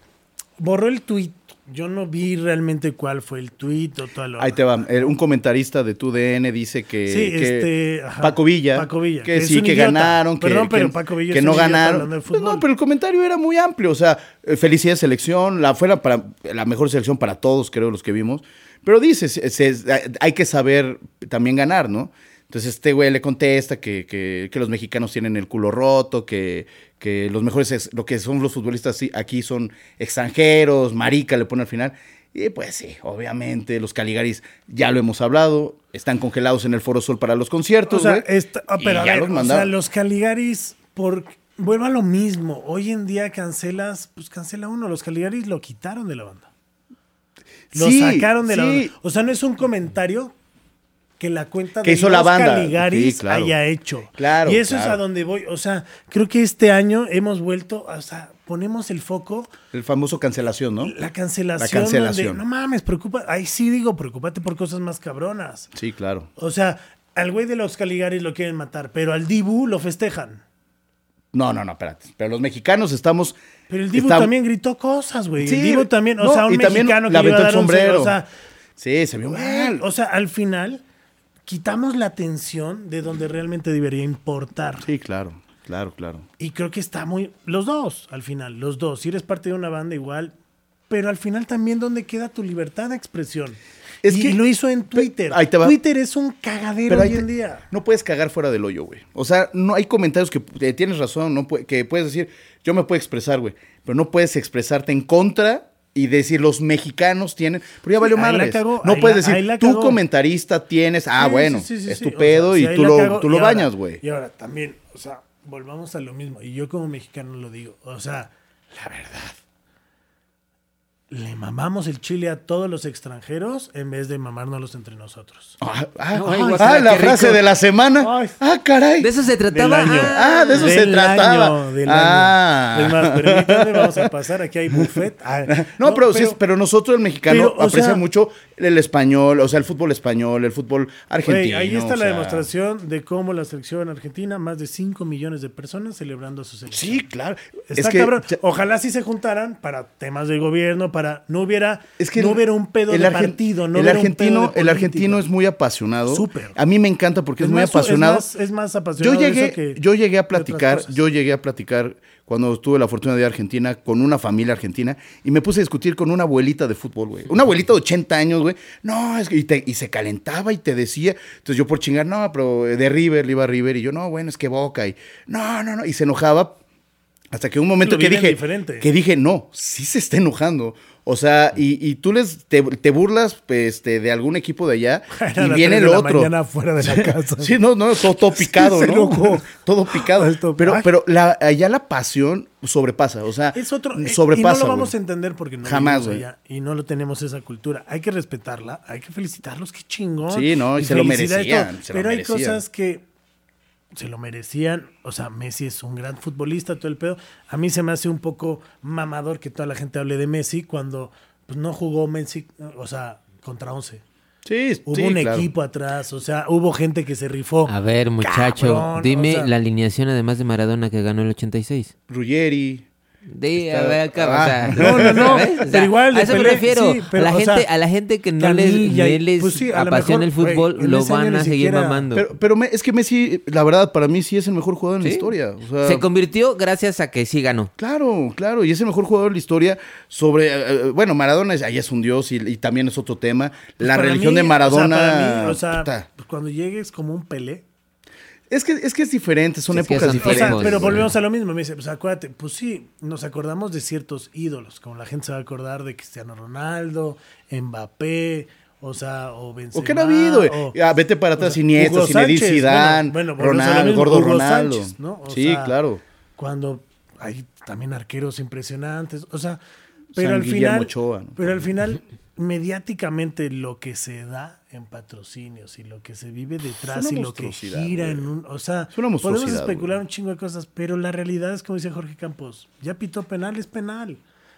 borró el tweet yo no vi realmente cuál fue el tweet o todo lo Ahí te va. Un comentarista de tu DN dice que, Sí, que este, Paco Villa, Paco Villa, que, que sí, que idiota. ganaron, que, Perdón, pero que- Paco Villa que no ganaron. Pues no, pero el comentario era muy amplio. O sea, eh, felicidades selección, la fuera para la mejor selección para todos, creo, los que vimos. Pero dice, se- se- hay que saber también ganar, ¿no? Entonces este güey le contesta que, que- que los mexicanos tienen el culo roto, que, que los mejores, lo que son los futbolistas aquí son extranjeros, marica le pone al final. Y pues sí, obviamente los Caligaris, ya lo hemos hablado, están congelados en el Foro Sol para los O conciertos, sea, güey, esta- ah, pero a ver, los o sea, los Caligaris, por, vuelvo a lo mismo. Hoy en día cancelas, pues cancela uno. Los Caligaris lo quitaron de la banda. Lo Sí, sacaron de la banda. O sea, no es un comentario que la cuenta Que de hizo la los banda. Caligaris Sí, claro. haya hecho. Claro, Y eso es a donde voy. O sea, creo que este año hemos vuelto, o sea, ponemos el foco El famoso cancelación, ¿no? la cancelación. La cancelación. donde, no mames, preocupa. Ahí sí digo, preocúpate por cosas más cabronas. Sí, claro. O sea, al güey de los Caligaris lo quieren matar, pero al Dibu lo festejan. No, no, no, espérate. Pero los mexicanos estamos. Pero el Dibu también gritó cosas, güey. Sí, el Dibu también, o no, sea, un y mexicano que le iba a aventó el dar un cero, sombrero. O sea, Sí, se vio mal. o sea, al final quitamos la atención de donde realmente debería importar. Sí, claro, claro, claro. Y creo que está muy. Los dos, al final, los dos. Si eres parte de una banda, igual. Pero al final también, ¿dónde queda tu libertad de expresión? Es y, que- lo hizo en Twitter. ahí te va. Twitter es un cagadero hoy te- en día. No puedes cagar fuera del hoyo, güey. O sea, no hay comentarios que eh, tienes razón, no que puedes decir, yo me puedo expresar, güey. Pero no puedes expresarte en contra y decir los mexicanos tienen. Pero ya valió cagó, no puedes la- decir, tú comentarista tienes. Ah, Sí, bueno, sí, sí, sí, es sí. tu O sea, pedo sí, y tú lo, cago. tú lo Y bañas, güey. Y ahora también, o sea, volvamos a lo mismo. Y yo como mexicano lo digo. O sea, la verdad. Le mamamos el chile a todos los extranjeros en vez de mamárnoslos entre nosotros. Ah, ah, Ay, ah, la rico. frase de la semana. Ay. Ah, caray. De eso se trataba. Del año. Ah, de eso se trataba. año, del Ah. año. Es más, permítanme, vamos a pasar. Aquí hay buffet. Ah, No, pero, sí es- pero nosotros el mexicano pero, aprecia sea- mucho el español, o sea, el fútbol español, el fútbol argentino. ahí está o la sea. demostración de cómo la selección argentina, más de 5 millones de personas celebrando a su selección. Sí, claro. Está es que, cabrón. Ojalá sí se juntaran para temas de gobierno, para no hubiera, es que no el- hubiera un pedo el de partido, no el hubiera un argentino, pedo de el argentino es muy apasionado. Súper. A mí me encanta porque es, muy más- apasionado. Es más, es más apasionado yo llegué, eso que yo llegué a platicar, yo llegué a platicar cuando tuve la fortuna de ir a Argentina con una familia argentina y me puse a discutir con una abuelita de fútbol, güey. Una abuelita de 80 años, güey. No, es que y, te- y se calentaba y te decía. Entonces yo por chingar, no, pero de River, le iba a River y yo, no, bueno, es que Boca y no, no, no, y se enojaba hasta que un momento Lo que dije, diferente. que dije, no, sí se está enojando. O sea, y, y tú les te, te burlas este, de algún equipo de allá y viene el de la otro. mañana afuera de la casa. Sí, no, no, todo, todo picado, ¿no? Todo picado. Esto- pero ay. pero la, allá la pasión sobrepasa, o sea, Es otro. eh, sobrepasa. y no lo vamos a entender porque no Jamás, allá y no lo tenemos esa cultura. Hay que respetarla, hay que felicitarlos, qué chingón. Sí, no, y se lo merecían, lo Pero hay cosas que se lo merecían. O sea, Messi es un gran futbolista, todo el pedo. A mí se me hace un poco mamador que toda la gente hable de Messi cuando pues, no jugó Messi, o sea, contra 11. Sí, Hubo sí, un claro. equipo atrás, o sea, hubo gente que se rifó. A ver, muchacho, Cabrón, dime o sea- la alineación además de Maradona que ganó el 86. Ruggeri. De, Está- a ver, acá, o Ah. sea, No, no, no. O sea, pero igual de a eso me refiero. sí, pero, a, la o gente, sea, a la gente que no les, y- no les pues sí, apasiona mejor, el fútbol, en lo van a seguir siquiera- mamando. Pero, pero me- es que Messi, la verdad, para mí sí es el mejor jugador en la Sí. historia. O sea, Se convirtió gracias a que sí ganó. Claro, claro, y es el mejor jugador de la historia sobre, eh, eh, bueno, Maradona es, ahí es un dios y, y también es otro tema. la Para religión mí, de Maradona, O sea, para mí, o sea, puta. pues, cuando llegues como un Pelé. Es que es que es diferente, son Es que épocas son O sea, diferentes. pero volvemos a lo mismo. Me dice, pues acuérdate, pues sí, nos acordamos de ciertos ídolos, como la gente se va a acordar de Cristiano Ronaldo, Mbappé, o sea, o Benzema. ¿O qué no ha habido? güey? o- Ah, vete para o atrás, sea, Iniesta, Zinedine Sánchez, Zidane, bueno, bueno, Ronaldo, mismo, Gordo Hugo Ronaldo. Sánchez, ¿no? O sí, sea, claro. Cuando hay también arqueros impresionantes, o sea, pero San al Guillermo final, Ochoa, ¿no? pero al final, mediáticamente lo que se da en patrocinios y lo que se vive detrás y lo que gira güey. en un, o sea, podemos especular güey. un chingo de cosas, pero la realidad es como dice Jorge Campos, ya pitó penal es penal.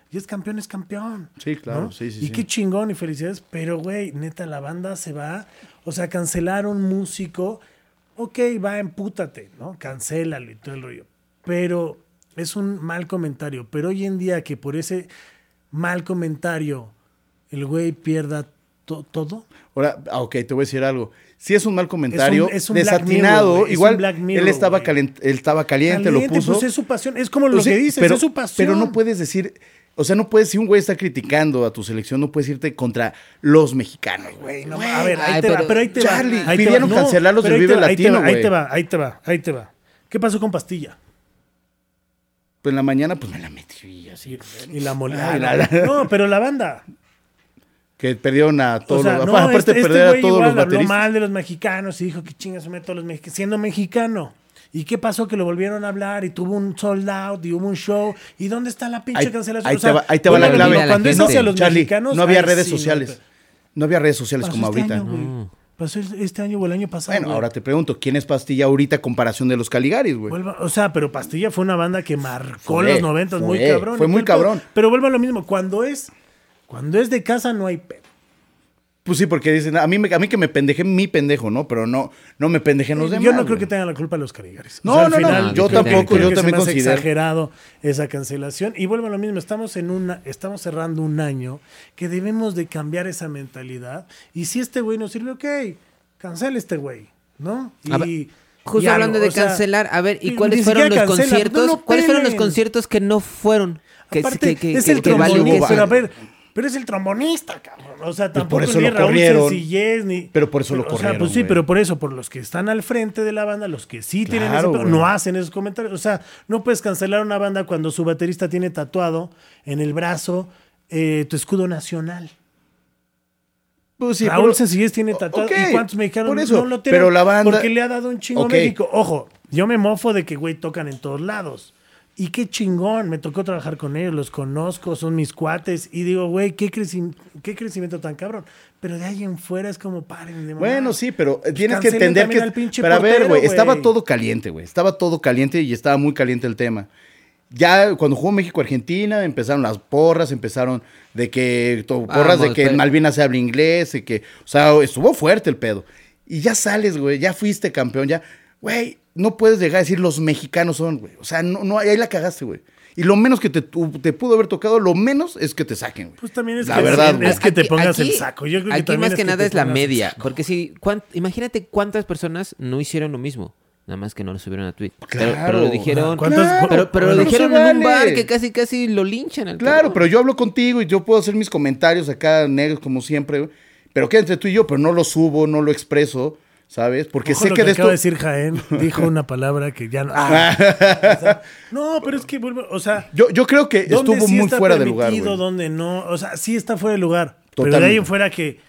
Y es campeón, es campeón. Sí, claro, ¿no? sí, sí, Y sí. qué chingón y felicidades, pero güey, neta, la banda se va, o sea, cancelar un músico, ok, va, empútate, ¿no? Cancélalo y todo el rollo. Pero es un mal comentario. Pero hoy en día que por ese mal comentario el güey pierda to- todo. Ahora, ah, ok, te voy a decir algo. Si es un mal comentario, Es un- es un Black desatinado, Mirror, güey, es igual un Black Mirror, él estaba güey. caliente, él estaba caliente, Caliente, lo puso. pues es su pasión, es como lo Pues sí, que dices, pero, es su pasión. Pero no puedes decir, o sea, no puedes, si un güey está criticando a tu selección, no puedes irte contra los mexicanos, güey. No, a ver, ahí Ay, te va, pero- ahí te Charlie, va. ahí te pidieron del te Vive va, ahí te Latino, va, Ahí güey. te va, ahí te va, ahí te va. ¿Qué pasó con Pastilla? Pues en la mañana, pues me la metí así. Y la Ah, no, no, pero la banda. Que perdieron a todos o sea, los. no, aparte este, de este perder a todos igual los habló bateristas. mal de los mexicanos y dijo que chingas se todos los mexicanos, siendo mexicano. ¿Y qué pasó? Que lo volvieron a hablar y tuvo un sold out y hubo un show. ¿Y dónde está la pinche Ahí, cancelación? ahí O sea, te va, ahí te va la clave. Cuando es No, hacia los Charlie, mexicanos. no había redes sí, no sociales. No había redes sociales como este ahorita. año. Pasó este año o el año pasado. Bueno, güey. ahora te pregunto, ¿quién es Pastilla ahorita a comparación de los Caligaris, güey? O sea, pero Pastilla fue una banda que marcó Fue, los noventas muy cabrón. fue muy cabrón. Pero vuelvo a lo mismo, cuando es, cuando es de casa no hay pedo. Pues sí, porque dicen, a mí, me- a mí que me pendeje mi pendejo, ¿no? Pero no, no me pendejen los demás. Yo no creo güey. que tengan la culpa los Caligaris. No, al no, no, final, yo creo que- tampoco, creo yo que se también me considero. exagerado esa cancelación. Y vuelvo a lo mismo, estamos en una, estamos cerrando un año que debemos de cambiar esa mentalidad. Y si este güey nos sirve, ok, cancela este güey, ¿no? Y, A ver, Justo hablando de sea, cancelar, a ver, y ¿y cuáles fueron los cancela, conciertos? no lo ¿Cuáles fueron los conciertos que no fueron? Que, Aparte, que- que- es que- el que valió que- pero a ver, pero es el trombonista, cabrón. O sea, Pues por tampoco eso ni lo Raúl corrieron. Sencillez, ni... Pero por eso lo O sea, corrieron, pues sí, pero por eso, por los que están al frente de la banda, los que sí tienen ese... No hacen esos comentarios. O sea, no puedes cancelar una banda cuando su baterista tiene tatuado en el brazo eh, tu escudo nacional. Pues sí, Raúl pero- Sencillez tiene tatuado. ok, ¿Y cuántos mexicanos por eso, no lo tienen? pero la banda- Porque le ha dado un chingo Ok. a México. Ojo, yo me mofo de que, güey, tocan en todos lados. Y qué chingón, me tocó trabajar con ellos, los conozco, son mis cuates. Y digo, güey, qué, creci- qué crecimiento tan cabrón. Pero de ahí en fuera es como paren de mamar. Bueno, sí, pero Pues tienes que entender que... al pinche Pero a ver, portero, güey, estaba todo caliente, güey. Estaba todo caliente y estaba muy caliente el tema. Ya cuando jugó México-Argentina empezaron las porras, empezaron de que... Porras de que en pero- Malvinas se habla inglés y que... O sea, estuvo fuerte el pedo. Y ya sales, güey, ya fuiste campeón, ya... Güey, no puedes llegar a decir los mexicanos son, güey. O sea, no, no, ahí la cagaste, güey. Y lo menos que te, te pudo haber tocado, lo menos es que te saquen, güey. Pues también es La que, verdad, es, güey. que te pongas aquí- el saco. Yo creo que aquí también más que, nada te es la media. Porque si, cuán- imagínate cuántas personas no hicieron lo mismo. Nada más que no lo subieron a Twitter. Claro. pero lo dijeron. ¿Cuántas- Pero, lo no dijeron en un bar que casi casi lo linchan al Claro, cabrón. pero yo hablo contigo y yo puedo hacer mis comentarios acá negros como siempre, güey. pero queda entre tú y yo, pero no lo subo, no lo expreso, ¿sabes? Porque Ojo sé lo que de acaba esto... de decir Jaén, dijo una palabra que ya no. Ah. O sea, no, pero es que o sea, Yo, yo creo que ¿dónde estuvo sí muy está fuera de lugar, güey. dónde no? O sea, sí está fuera de lugar. Pero de Totalmente. ahí en fuera que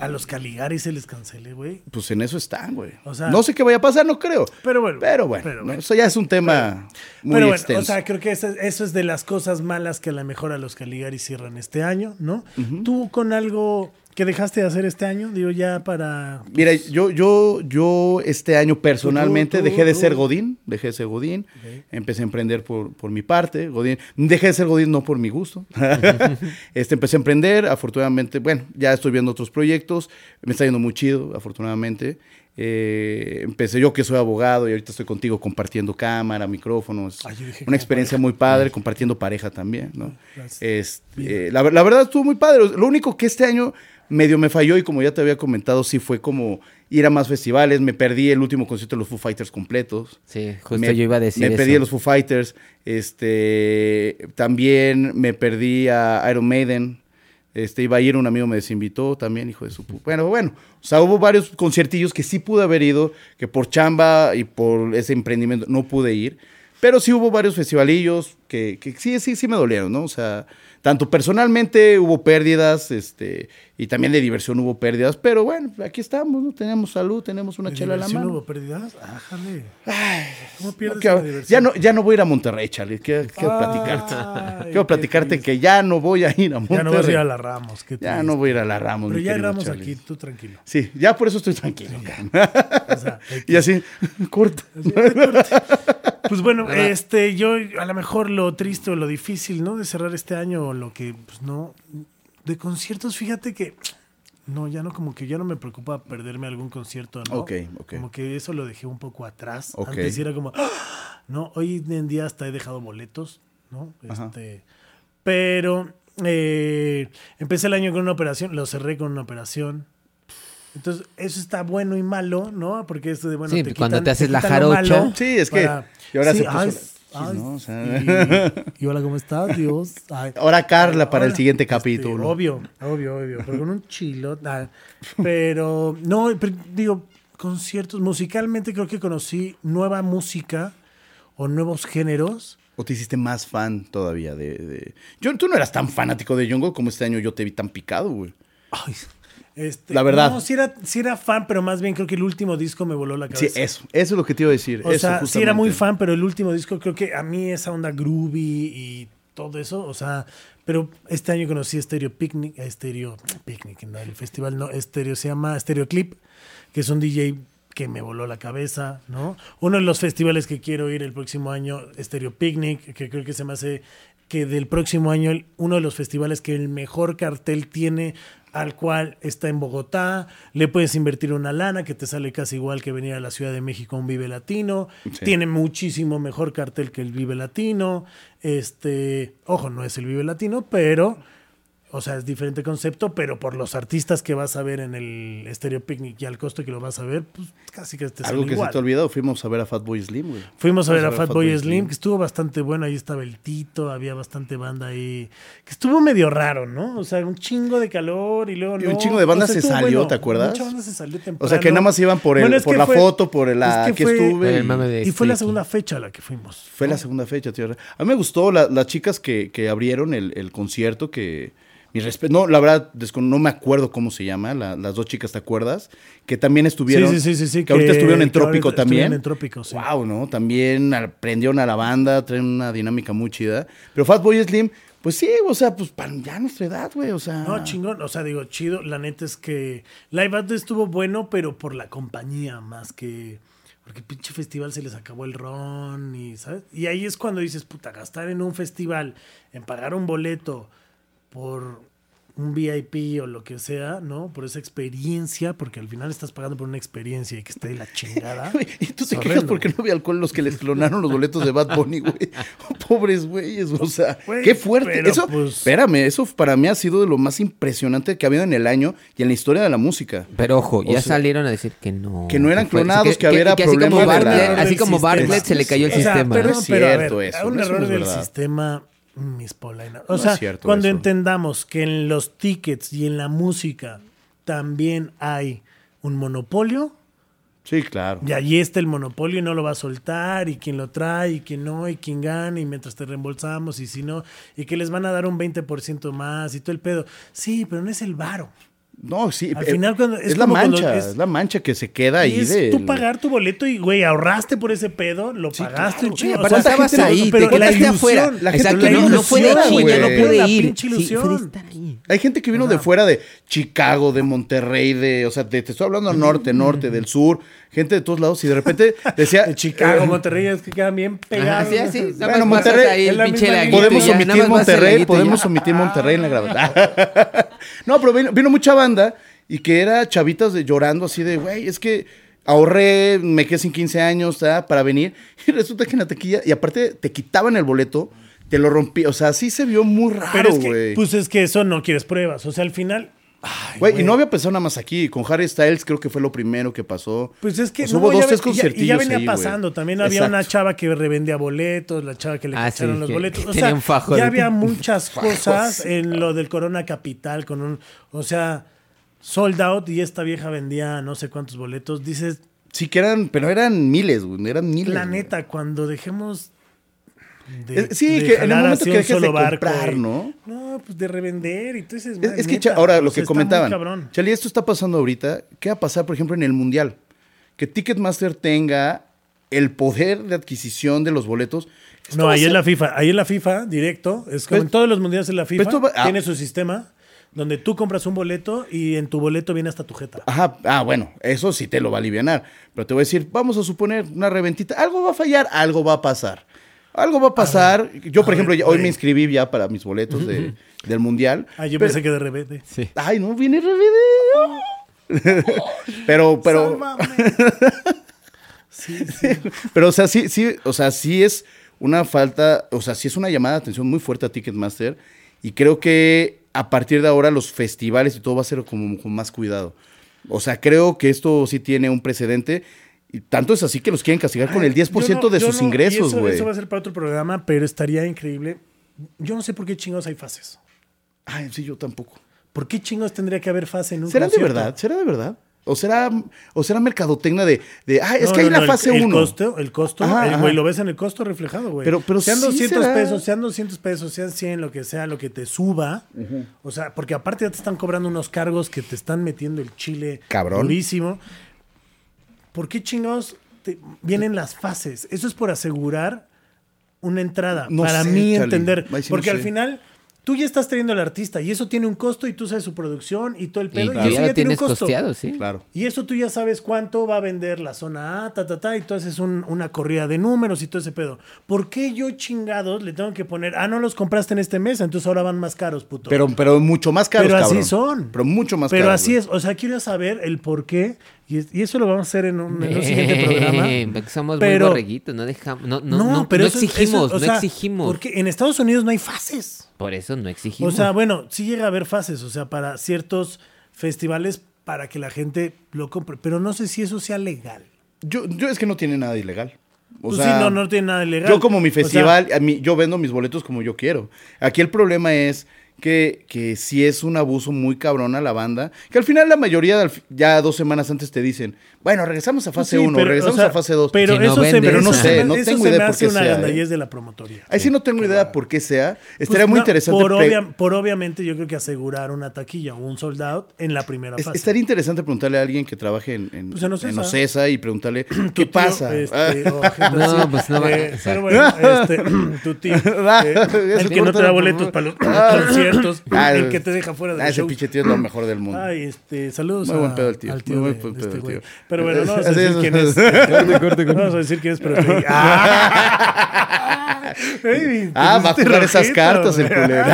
a los Caligaris se les cancele, güey. Pues en eso están, güey. O sea- no sé qué vaya a pasar, no creo. Pero bueno. Pero bueno, pero ¿no? bueno. eso ya es un tema muy Pero bueno, extenso. o sea, creo que eso, eso es de las cosas malas que a lo mejor a los Caligaris cierran este año, ¿no? Tú con algo que dejaste de hacer este año, digo, ya para... Mira, yo, yo, yo este año personalmente tú, dejé de tú. ser Godín, dejé de ser Godín, empecé a emprender por, por mi parte, Godín, dejé de ser Godín no por mi gusto, este, empecé a emprender, afortunadamente, bueno, ya estoy viendo otros proyectos, me está yendo muy chido, afortunadamente, Eh, empecé yo que soy abogado y ahorita estoy contigo compartiendo cámara, micrófonos, una experiencia muy padre, compartiendo pareja también, ¿no? Gracias. Este, eh, la, la verdad estuvo muy padre. Lo único que este año medio me falló y como ya te había comentado, sí fue como ir a más festivales. Me perdí el último concierto de los Foo Fighters completos. Sí, justo me, yo iba a decir Me eso. perdí a los Foo Fighters. Este, también me perdí a Iron Maiden. Este, iba a ir, un amigo me desinvitó también, hijo de su Bueno, bueno, o sea, hubo varios conciertillos que sí pude haber ido, que por chamba y por ese emprendimiento no pude ir. Pero sí hubo varios festivalillos que, que sí, sí, sí me dolieron, ¿no? O sea, tanto personalmente hubo pérdidas, este, y también de diversión hubo pérdidas, pero bueno, aquí estamos, ¿no? Tenemos salud, tenemos una ¿De chela a la diversión mano. hubo pérdidas? Ájale. ¿Cómo pierdes la diversión? ya, no, ya no voy a ir a Monterrey, Charlie. Quiero, quiero Ay, platicarte. Quiero platicarte triste. que ya no voy a ir a Monterrey. Ya no vas a ir a la Ramos. qué Ya no voy a ir a la Ramos. Pero ya hay Ramos Charlie. aquí, tú tranquilo. Sí, ya por eso estoy tranquilo. O sea, y así, corta. Pues bueno, este, yo a lo mejor lo triste o lo difícil, ¿no? De cerrar este año o lo que, pues no. De conciertos, fíjate que. No, ya no, como que ya no me preocupa perderme algún concierto, ¿no? Ok, ok. Como que eso lo dejé un poco atrás. Ok. Antes era como, ¡ah! no, hoy en día hasta he dejado boletos, ¿no? Ajá. Este, pero eh, empecé el año con una operación, lo cerré con una operación. Entonces, eso está bueno y malo, ¿no? Porque esto de, bueno, Sí, te cuando quitan- te haces la jarocha. Sí, es que- para- y ahora Sí, se puso ay, la- ay, ¿no? O sea- y, y hola, ¿cómo estás? Dios. Ay. Ahora Carla para el siguiente este, capítulo. obvio, obvio, obvio. Pero con un chilo. Pero, no, pero digo, conciertos. Musicalmente creo que conocí nueva música o nuevos géneros. ¿O te hiciste más fan todavía de, de- Yo, tú no eras tan fanático de Jungle como este año yo te vi tan picado, güey. Ay, este, La verdad. No, sí era, sí era fan, pero más bien creo que el último disco me voló la Sí, cabeza. eso. Eso es lo que te iba a decir. O eso, sea, sí era muy fan, pero el último disco creo que a mí esa onda groovy y todo eso, o sea, pero este año conocí Stereo Picnic, Stereo Picnic, no, el festival no, Stereo se llama Stereo Clip, que es un DJ que me voló la cabeza, ¿no? Uno de los festivales que quiero ir el próximo año, Stereo Picnic, que creo que se me hace que del próximo año uno de los festivales que el mejor cartel tiene al cual está en Bogotá, le puedes invertir una lana que te sale casi igual que venir a la Ciudad de México a un Vive Latino, Sí. tiene muchísimo mejor cartel que el Vive Latino, este, ojo, no es el Vive Latino, pero, o sea, es diferente concepto, pero por los artistas que vas a ver en el Stereo Picnic y al costo que lo vas a ver, pues casi que te Algo que igual. se te ha olvidado, fuimos a ver a Fatboy Slim, güey. Fuimos a ver a Fatboy Slim, que estuvo bastante bueno. Ahí estaba el Tito, había bastante banda ahí. Que estuvo medio raro, ¿no? O sea, un chingo de calor y luego Y no. un chingo de banda O sea, se salió, ¿te acuerdas? Mucha banda se salió temprano. O sea, que nada más iban por, el, Bueno, por la fue- foto, por la es que que, fue- estuve. El y- mame de Y fue la segunda fecha a la que fuimos. Fue ¿no? la segunda fecha, tío. A mí me gustó la- las chicas que, que abrieron el, el concierto, que mi respeto, no, la verdad, no me acuerdo cómo se llama, la- las dos chicas, ¿te acuerdas? Que también estuvieron, Sí, sí, sí, sí, sí, que, ahorita estuvieron en Trópico también. en Trópico, sí. Wow, ¿no? También aprendieron a la banda, traen una dinámica muy chida. Pero Fatboy Slim, pues sí, o sea, pues para ya nuestra edad, güey, o sea. No, chingón. O sea, digo, chido. La neta es que Live Aid estuvo bueno, pero por la compañía más que. Porque pinche festival se les acabó el ron y, ¿sabes? Y ahí es cuando dices, puta, gastar en un festival, en pagar un boleto por un VIP o lo que sea, ¿no? Por esa experiencia, porque al final estás pagando por una experiencia y que esté de la chingada. Y tú te quejas porque no había alcohol los que les clonaron los boletos de Bad Bunny, güey. Pobres güeyes, o sea, Güey, qué fuerte. pero Eso, pues- espérame, eso para mí ha sido de lo más impresionante que ha habido en el año y en la historia de la música. Pero ojo, ya sea, salieron a decir que no. que no eran clonados, que había así como problema de la- Bartlett, del así como. Bartlett se le cayó el O sea, sistema. perdón, No es pero a ver, cierto eso, un no error es del verdad. sistema, mis polainas. O No sea, cuando eso. entendamos que en los tickets y en la música también hay un monopolio, Sí, claro. y allí está el monopolio y no lo va a soltar, y quien lo trae, y quien no, y quien gana, y mientras te reembolsamos, y si no, y que les van a dar un 20% más, y todo el pedo. Sí, pero no es el varo. No, sí. Al eh, final cuando- es, es la mancha, es- es, la mancha que se queda Y ahí es de. tú pagar tu boleto y, güey, ahorraste por ese pedo, lo Sí, pagaste claro, un chingo. sí, O Aparte sea, estabas ahí, pero te la ilusión, afuera. la gente- Exacto, la no, no fue de ilusión, güey, no pude ir. pinche Sí, fue de ilusión. estar ahí. Hay gente que vino de fuera de Chicago, de Monterrey, de, o sea, de- te estoy hablando del norte, norte, del sur, gente de todos lados, y de repente decía. De Chicago, eh, Monterrey, es que quedan bien Ajá, pegados. sí, así. Nada Bueno, más pasas Monterrey, ahí el pinche laguito Podemos nada omitir más Monterrey, ya. podemos omitir Monterrey en la grabación. no, pero vino, vino mucha banda y que era chavitas de llorando así de, güey, es que ahorré, me quedé sin 15 años ¿tá? para venir y resulta que en la taquilla, y aparte te quitaban el boleto, te lo rompí, o sea, sí se vio muy raro, es que, güey. pues es que eso no quieres pruebas. O sea, al final. Ay, Güey, y no había pasado nada más aquí. Con Harry Styles creo que fue lo primero que pasó. Pues es que sea, no, hubo dos, tres y ya- y ya, venía ahí, güey. pasando. También había una chava que revendía boletos, la chava que le Ah, cacharon sí, los que- boletos. que O sea, fajo ya de- había muchas cosas en lo del Corona Capital con un, o sea, sold out y esta vieja vendía no sé cuántos boletos. Dices, Sí que eran, pero eran miles, güey. Eran miles. la neta, cuando dejemos de, Eh, sí, de que en el momento que dejes de comprar, y- ¿no? No, pues de revender y tú dices, Es, "Güey, es que, neta, ahora, lo que comentaban. cabrón". Chali, esto está pasando ahorita. ¿Qué va a pasar, por ejemplo, en el Mundial? Que Ticketmaster tenga el poder de adquisición de los boletos. Esto No, ahí ser- es la FIFA. Ahí es la FIFA, directo. Es como Pues- en todos los mundiales de la FIFA. esto va- ah. Tiene su sistema donde tú compras un boleto y en tu boleto viene hasta tu jeta. Ajá, ah, bueno, eso sí te lo va a aliviar. Pero te voy a decir, vamos a suponer una reventita. Algo va a fallar, algo va a pasar. Algo va a pasar. Yo, por a ejemplo, ver, hoy me inscribí ya para mis boletos de- del Mundial. Ah, yo Pero- pensé que de repente. Sí. Ay, no, viene revideo. pero, pero, sí, sí. pero, o sea, sí, sí, o sea, sí es una falta, o sea, sí es una llamada de atención muy fuerte a Ticketmaster Y creo que a partir de ahora los festivales y todo va a ser como con más cuidado. O sea, creo que esto sí tiene un precedente. Y tanto es así que los quieren castigar con el 10% Yo no- de sus no- ingresos, eso- güey. Eso va a ser para otro programa, pero estaría increíble. Yo no sé por qué chingos hay fases. Ay, sí, yo tampoco. ¿Por qué chingos tendría que haber fase en un ¿Será de verdad? ¿Será de verdad? ¿O será, o será mercadotecnia de, de ah, es No, que hay la el- fase el 1? costo, el costo, Ajá, eh, ajá. güey, lo ves en el costo reflejado, güey. Pero- pero sean sí 200 será. pesos, sean 200 pesos, sean 100, lo que sea, lo que te suba. O sea, porque aparte ya te están cobrando unos cargos que te están metiendo el chile Cabrón. durísimo. ¿Por qué chingados te- vienen las fases? Eso es por asegurar una entrada. No para sé, mí Charlie. entender. No porque al sé. final tú ya estás teniendo al artista y eso tiene un costo y tú sabes su producción y todo el Y pedo. Y, eso ya ya lo tiene un tienes costo. costeado, sí. Claro. Y eso tú ya sabes cuánto va a vender la zona A, ta, ta, ta, y tú haces un- una corrida de números y todo ese pedo. ¿Por qué yo chingados le tengo que poner, ah, no los compraste en este mes, entonces ahora van más caros, puto? Pero, pero mucho más caros, Pero así son. Pero mucho más Pero caros. así güey. es, o sea, quiero saber el por qué, y, es- y eso lo vamos a hacer en un, en un siguiente programa. Porque somos Pero- muy borreguitos, no dejamos, no, no, No, no, pero no eso es- exigimos, eso- o no sea, exigimos. Porque en Estados Unidos no hay fases. Por eso no exigimos. O sea, bueno, sí llega a haber fases, o sea, para ciertos festivales para que la gente lo compre, pero no sé si eso sea legal. Yo, yo es que no tiene nada ilegal. O Pues sea, sí, no, no tiene nada ilegal. Yo como mi O sea, festival, a mí, yo vendo mis boletos como yo quiero. Aquí el problema es que, que si es un abuso muy cabrón a la banda, que al final la mayoría, ya dos semanas antes te dicen, bueno, regresamos a fase sí, 1, pero, regresamos o sea, a fase 2. Pero Si no eso se pero no sé, no eso tengo se idea me por hace qué una sea, gandallez ¿eh? de la promotoría. Ahí sí no tengo idea por qué sea. Estaría Pues, muy no, interesante. Por, obvia- por obviamente, yo creo que asegurar una taquilla o un sold out en la primera es- fase. estaría interesante preguntarle a alguien que trabaje en, en, Pues en Ocesa. en Ocesa y preguntarle, ¿qué tío, pasa? este, o gente No, así. pues no va- Eh, pero bueno, este, tu tío, eh, el que no te da boletos para los conciertos, Ah, el que te deja fuera ah, del ese show. pinche tío es lo mejor del mundo. Ay, este, saludos Muy a- buen pedo el tío, al tío. muy de- buen de pedo este el tío. Pero bueno, no vamos a decir es. quién es. No vamos a decir quién es, pero. ¡Ah! Ah, va a jugar esas cartas el culero.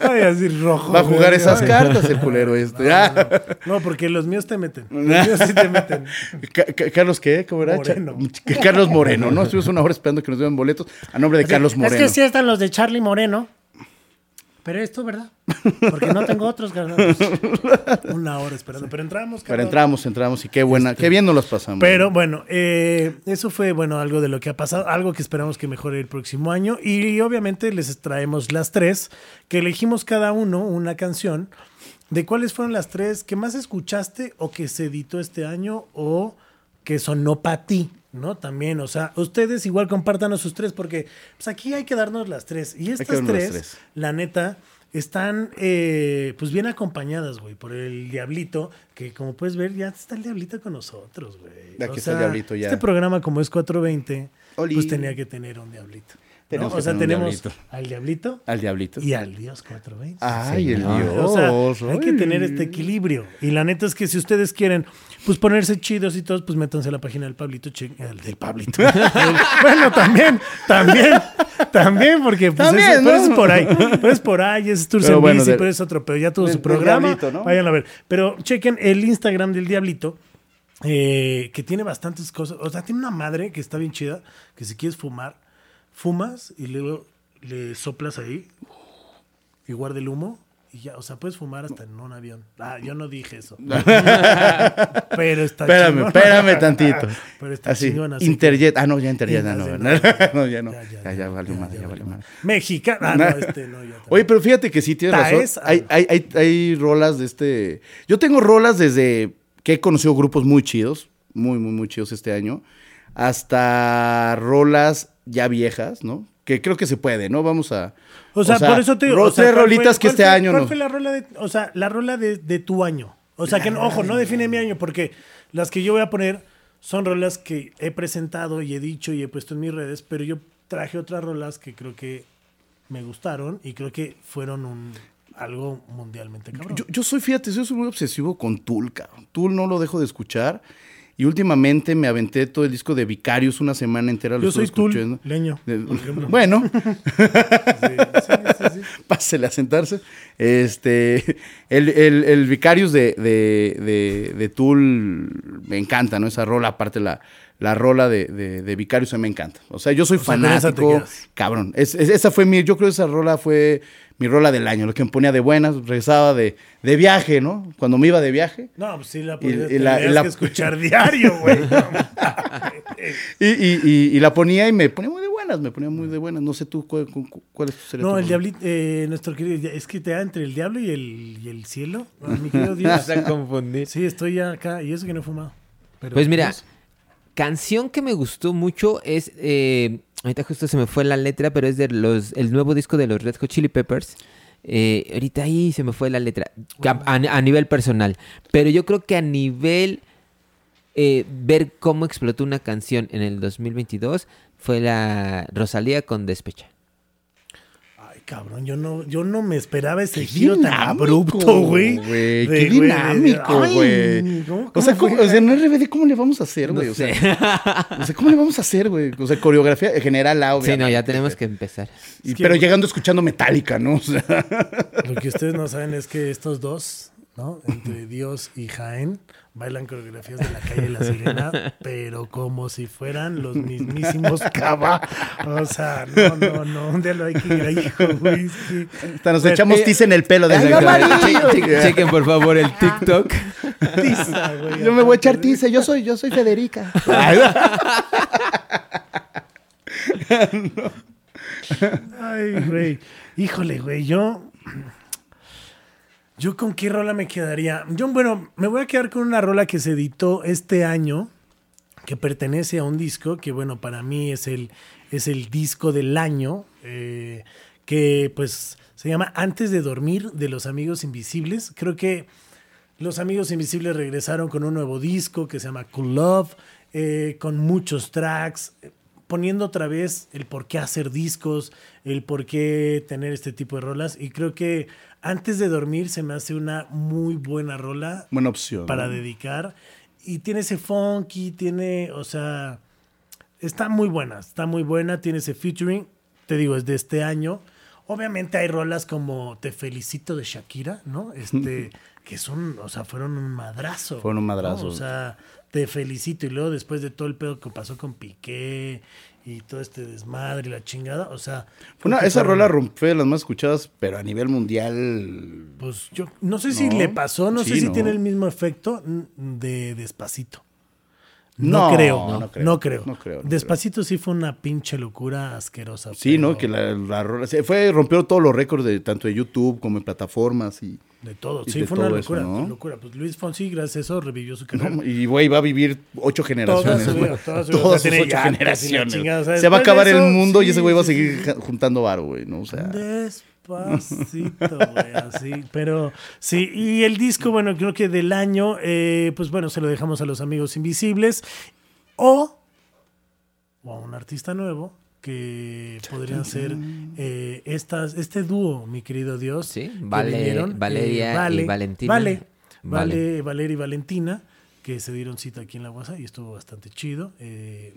Ay, así rojo. Va a jugar güey. esas Ay. cartas el culero este. Ah. No, porque los míos te meten. Los míos sí te meten. Ca- Ca- Carlos, ¿qué? ¿Cómo era? Moreno. Carlos Moreno, ¿no? Estuvimos una hora esperando que nos dieran boletos a nombre de Carlos Moreno. Es que sí están los de Charlie Moreno. Pero esto, ¿verdad? Porque no tengo otros. carnal. Una hora esperando. Pero entramos, Pero entramos, entramos y qué buena, qué bien nos las pasamos. Pero bueno, eh, eso fue bueno algo de lo que ha pasado, algo que esperamos que mejore el próximo año. Y obviamente les traemos las tres, que elegimos cada uno una canción. ¿De cuáles fueron las tres que más escuchaste o que se editó este año o que sonó para ti? ¿No? También, o sea, ustedes igual compártanos sus tres, porque pues aquí hay que darnos las tres. Y estas tres, tres. la neta, están eh, pues bien acompañadas, güey, por el Diablito, que como puedes ver, ya está el Diablito con nosotros, güey. Aquí está el Diablito ya. Este programa, como es 420, Oli. pues tenía que tener un Diablito. ¿No? Tenemos O sea, tenemos Diablito. al Diablito Al diablito. y al Dios 420. Ay, el Señor. Dios. O sea, hay que tener este equilibrio. Y la neta es que si ustedes quieren, pues ponerse chidos y todos, pues métanse a la página del Pablito. El del Pablito. El- bueno, también, también, también, porque pues También, eso, pero ¿no? es por ahí. Pero es por ahí, es Tours Pero bueno, bici, pero es otro, pero ya tuvo del- su programa. Diablito, ¿no? Vayan a ver. Pero chequen el Instagram del Diablito. eh, que tiene bastantes cosas. O sea, tiene una madre que está bien chida. Que si quieres fumar, fumas y luego le soplas ahí y guarda el humo y ya, o sea, puedes fumar hasta en un avión. Ah, yo no dije eso. Pero está Espérame, espérame tantito. Pero está así. Interjet. Ah, no, ya Interjet. no, Ya, no, ya, no, ya no. Ya, ya, Ya, ya ya, valió ya, madre, ya valió madre. Mexicana. Ah, no, este no, ya Oye, pero fíjate que sí tienes razón. Hay, hay, hay, hay rolas de este. Yo tengo rolas desde que he conocido grupos muy chidos, muy, muy, muy chidos este año, hasta rolas ya viejas, ¿no? Que creo que se puede, ¿no? Vamos a. O sea, por eso te digo. o sea, tres ¿cuál rolitas fue- que este fue- año ¿Cuál no. fue la rola de, o sea, la rola de, de tu año? O sea, que, ojo, no define mi año, porque las que yo voy a poner son rolas que he presentado y he dicho y he puesto en mis redes, pero yo traje otras rolas que creo que me gustaron y creo que fueron un algo mundialmente cabrón. Yo, yo soy, fíjate, yo soy muy obsesivo con Tool, cabrón. Tool no lo dejo de escuchar. Y últimamente me aventé todo el disco de Vicarius una semana entera. lo Yo soy Tool, leño. De- bueno, Sí, sí, sí, sí. pásele a sentarse. Este, el, el, el Vicarius de, de, de, de Tool me encanta, ¿no? Esa rola, aparte la, la rola de, de, de Vicarious a mí me encanta. O sea, yo soy O sea, fanático, quedas. cabrón. Es- es- esa fue mi, yo creo que esa rola fue mi rola del año, lo que me ponía de buenas, regresaba de, de viaje, ¿no? Cuando me iba de viaje. No, pues sí la Y- podías y la- la- que escuchar diario, güey. Y, y, y, y la ponía y me ponía muy de buenas, me ponía muy de buenas. No sé tú cuál, cu- cu- cuál es tu sería No, el diablito, eh, nuestro querido, es que te da entre el diablo y el, y el cielo. Ay, mi querido Dios. Vas a confundir. Sí, estoy ya acá y eso que no he fumado. Pero, Pues mira. Canción que me gustó mucho es. eh, ahorita justo se me fue la letra, pero es de los el nuevo disco de los Red Hot Chili Peppers. Eh, ahorita ahí se me fue la letra. A, nivel personal. Pero yo creo que a nivel. eh, ver cómo explotó una canción en el 2022 fue la Rosalía con Despecha. Cabrón, yo no, yo no me esperaba ese Qué giro tan dinámico, abrupto, güey. Qué güey, de- dinámico, ay, güey. ¿cómo- O sea, cómo ¿cómo- fue? o sea, en RBD, ¿cómo le vamos a hacer, güey? No o, sea, sé. o sea, ¿cómo le vamos a hacer, güey? O sea, coreografía en general, ah, Sí, no, ya obviamente. tenemos que empezar. Y- Es que- pero llegando escuchando Metallica, ¿no? O sea, Lo que ustedes no saben es que estos dos, ¿no? Entre Dios y Jaén, bailan coreografías de la calle La Sirena, pero como si fueran los mismísimos Cava. O sea, no, no, no, un día lo hay que ir ahí, hijo, güey. es que- hasta nos Pero- echamos tiza en el pelo desde Che- amarillo. che- Chequen por favor el TikTok. Tiza, güey, Yo me voy a echar tiza, yo soy, yo soy Federica. Ay, güey. Híjole, güey, yo. Yo con qué rola me quedaría. Yo, bueno, me voy a quedar con una rola que se editó este año, que pertenece a un disco que, bueno, para mí es el, es el disco del año, eh, que pues se llama Antes de dormir de los Amigos Invisibles. Creo que los Amigos Invisibles regresaron con un nuevo disco que se llama Cool Love, eh, con muchos tracks, poniendo otra vez el por qué hacer discos, el por qué tener este tipo de rolas. Y creo que antes de dormir se me hace una muy buena rola Buena opción. para ¿no? dedicar. Y tiene ese funky, tiene, o sea, está muy buena, está muy buena, tiene ese featuring, te digo, es de este año. Obviamente hay rolas como Te felicito de Shakira, ¿no? Este, que son, o sea, fueron un madrazo. Fueron un ¿no? madrazo. O sea, te felicito. Y luego después de todo el pedo que pasó con Piqué y todo este desmadre y la chingada, o sea... Fue una- esa rola romp- fue de las más escuchadas, pero a nivel mundial. Pues yo no sé si No. le pasó, no sé si no. tiene el mismo efecto de Despacito. No, No, creo, no no, creo, creo. no creo, no Despacito sí fue una pinche locura asquerosa. Sí, pero ¿no? Que la, la rola. se Fue, rompió todos los récords de tanto de YouTube como en plataformas y. De todo, sí, de fue una todo eso, locura, ¿no? locura. Pues Luis Fonsi, gracias a eso, revivió su carrera. No, y güey, va a vivir ocho generaciones. su vida, güey. toda su vida. Todas O sea, sus ocho generaciones. chingada, o sea, Se va a acabar el eso, mundo y ese güey va a seguir sí. juntando varo, güey, ¿no? O sea. Despacito, güey, así. Pero sí, y el disco, bueno, creo que del año, eh, pues bueno, se lo dejamos a los amigos invisibles o, o a un artista nuevo que podrían ser eh, estas, este dúo, mi querido Dios. Sí, que Vale- eh, Valeria y Valentina. Vale, Vale. vale, Valeria y Valentina, que se dieron cita aquí en la WhatsApp y estuvo bastante chido. eh,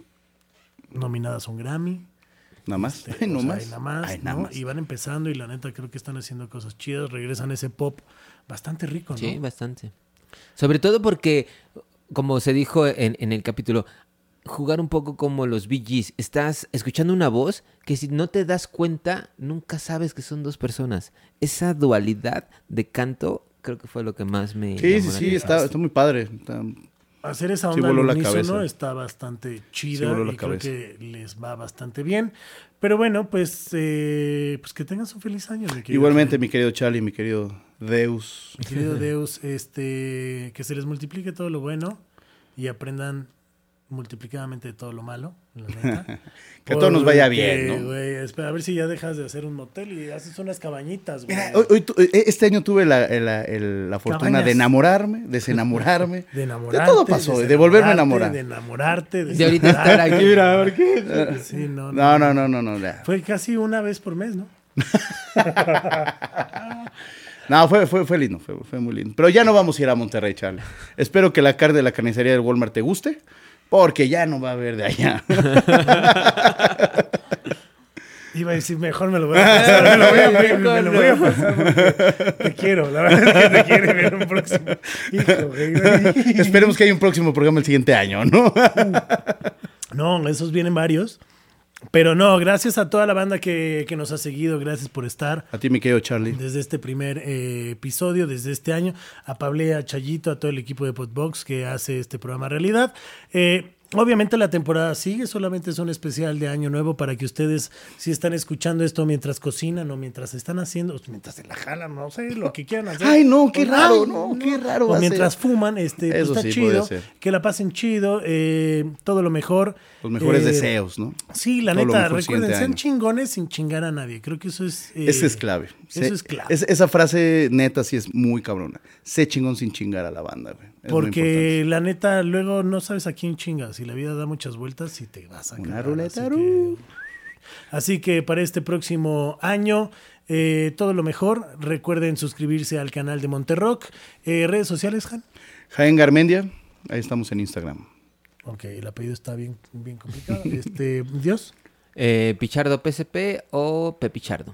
nominadas a un Grammy. Nada más. Este, no sea, nada más, Ay, nada ¿no? más. Y van empezando y la neta creo que están haciendo cosas chidas, regresan ese pop bastante rico, ¿no? Sí, bastante. Sobre todo porque, como se dijo en, en el capítulo, jugar un poco como los Bee Gees. Estás escuchando una voz que si no te das cuenta, nunca sabes que son dos personas. Esa dualidad de canto creo que fue lo que más me... Sí, sí, sí, está, está muy padre. Está- Hacer esa Sí onda voló al la unísono cabeza. está bastante Sí chida voló y creo que les va bastante bien. Pero bueno, pues, eh, pues que tengas un feliz año. mi querido Igualmente, mi querido Charlie, mi querido Deus. Mi querido Deus, este, que se les multiplique todo lo bueno y aprendan multiplicadamente de todo lo malo, la neta. Que todo nos vaya bien, ¿no? espera, a ver si ya dejas de hacer un motel y haces unas cabañitas, güey. Mira, hoy- eh, este año tuve la, la- el- la fortuna Cabañas. de enamorarme, desenamorarme. De enamorarte. todo pasó, de volverme a enamorar. De enamorarte. De ahorita estar aquí, mira, ¿por qué? Sí, no, No, no, no, no, no. ya. Fue casi una vez por mes, ¿no? No, fue, fue, fue lindo, fue, fue muy lindo. Pero ya no vamos a ir a Monterrey, Charlie. Espero que la carne de la carnicería del Walmart te guste, porque ya no va a haber de allá. Iba a decir, mejor me lo voy a pasar. Me lo voy a, me, me lo voy a pasar porque te quiero. La verdad es que te quiero ver un próximo. Hijo, güey. Esperemos que haya un próximo programa el siguiente año, ¿no? No, esos vienen varios. Pero no, gracias a toda la banda que, que nos ha seguido. Gracias por estar. A ti, mi querido Charlie. desde este primer eh, episodio, desde este año. A Pable, a Chayito, a todo el equipo de Podbox que hace este programa realidad. Eh, obviamente la temporada sigue, solamente es un especial de Año Nuevo para que ustedes, si están escuchando esto mientras cocinan o mientras están haciendo, o mientras se la jalan, no sé, lo que quieran hacer. Ay, no, qué O- raro, no, qué raro O mientras ser. fuman, este, pues, está sí, chido. Que la pasen chido, eh, todo lo mejor. Los mejores Eh, deseos, ¿no? Sí, la Todo neta, recuerden, sean año. chingones sin chingar a nadie. Creo que eso es. eh, Esa es clave. Eso es clave. es- esa frase neta sí es muy cabrona. Sé chingón sin chingar a la banda, güey. Es Porque la neta, luego no sabes a quién chingas. Y la vida da muchas vueltas y te vas a Una cagar, ruleta, Así que, así que para este próximo año, eh, todo lo mejor. Recuerden suscribirse al canal de Monterrock. Eh, redes sociales, Han. Jaén Garmendia, ahí estamos en Instagram. Ok, el apellido está bien, bien complicado. Este, Dios. Eh, Pichardo PSP o Pepichardo.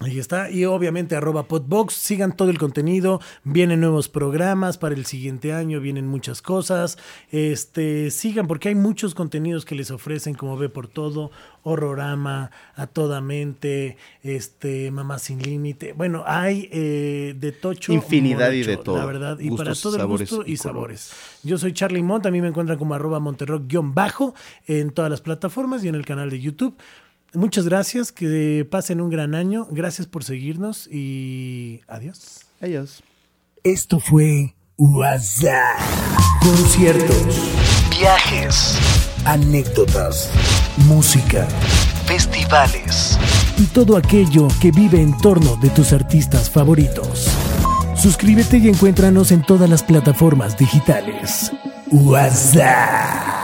Ahí está. Y obviamente arroba podbox. Sigan todo el contenido. Vienen nuevos programas para el siguiente año. Vienen muchas cosas. Este, sigan porque hay muchos contenidos que les ofrecen como ve por todo. Horrorama, a toda mente, este, Mamá sin límite. Bueno, hay eh, de tocho. Infinidad y de todo. La verdad. Y Gustos, para todo el gusto y, y sabores. Yo soy Charlie Mont. A mí me encuentran como arroba monterrock-bajo en todas las plataformas y en el canal de YouTube. Muchas gracias, que pasen un gran año. Gracias por seguirnos y adiós. Adiós. Esto fue WhatsApp. Conciertos, viajes, anécdotas, música, festivales y todo aquello que vive en torno de tus artistas favoritos. Suscríbete y encuéntranos en todas las plataformas digitales. WhatsApp.